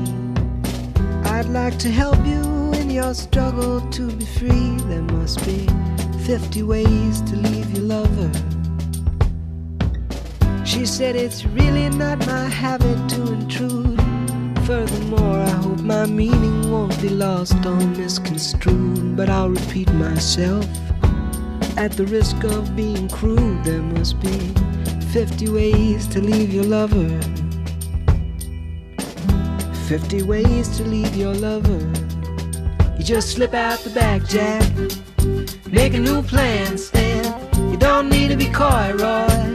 I'd like to help you in your struggle to be free. There must be 50 ways to leave your lover. She said it's really not my habit to intrude. Furthermore, I hope my meaning won't be lost or misconstrued. But I'll repeat myself. At the risk of being crude, there must be 50 ways to leave your lover. 50 ways to leave your lover. You just slip out the back, Jack. Make a new plan, Stan. You don't need to be coy, Roy.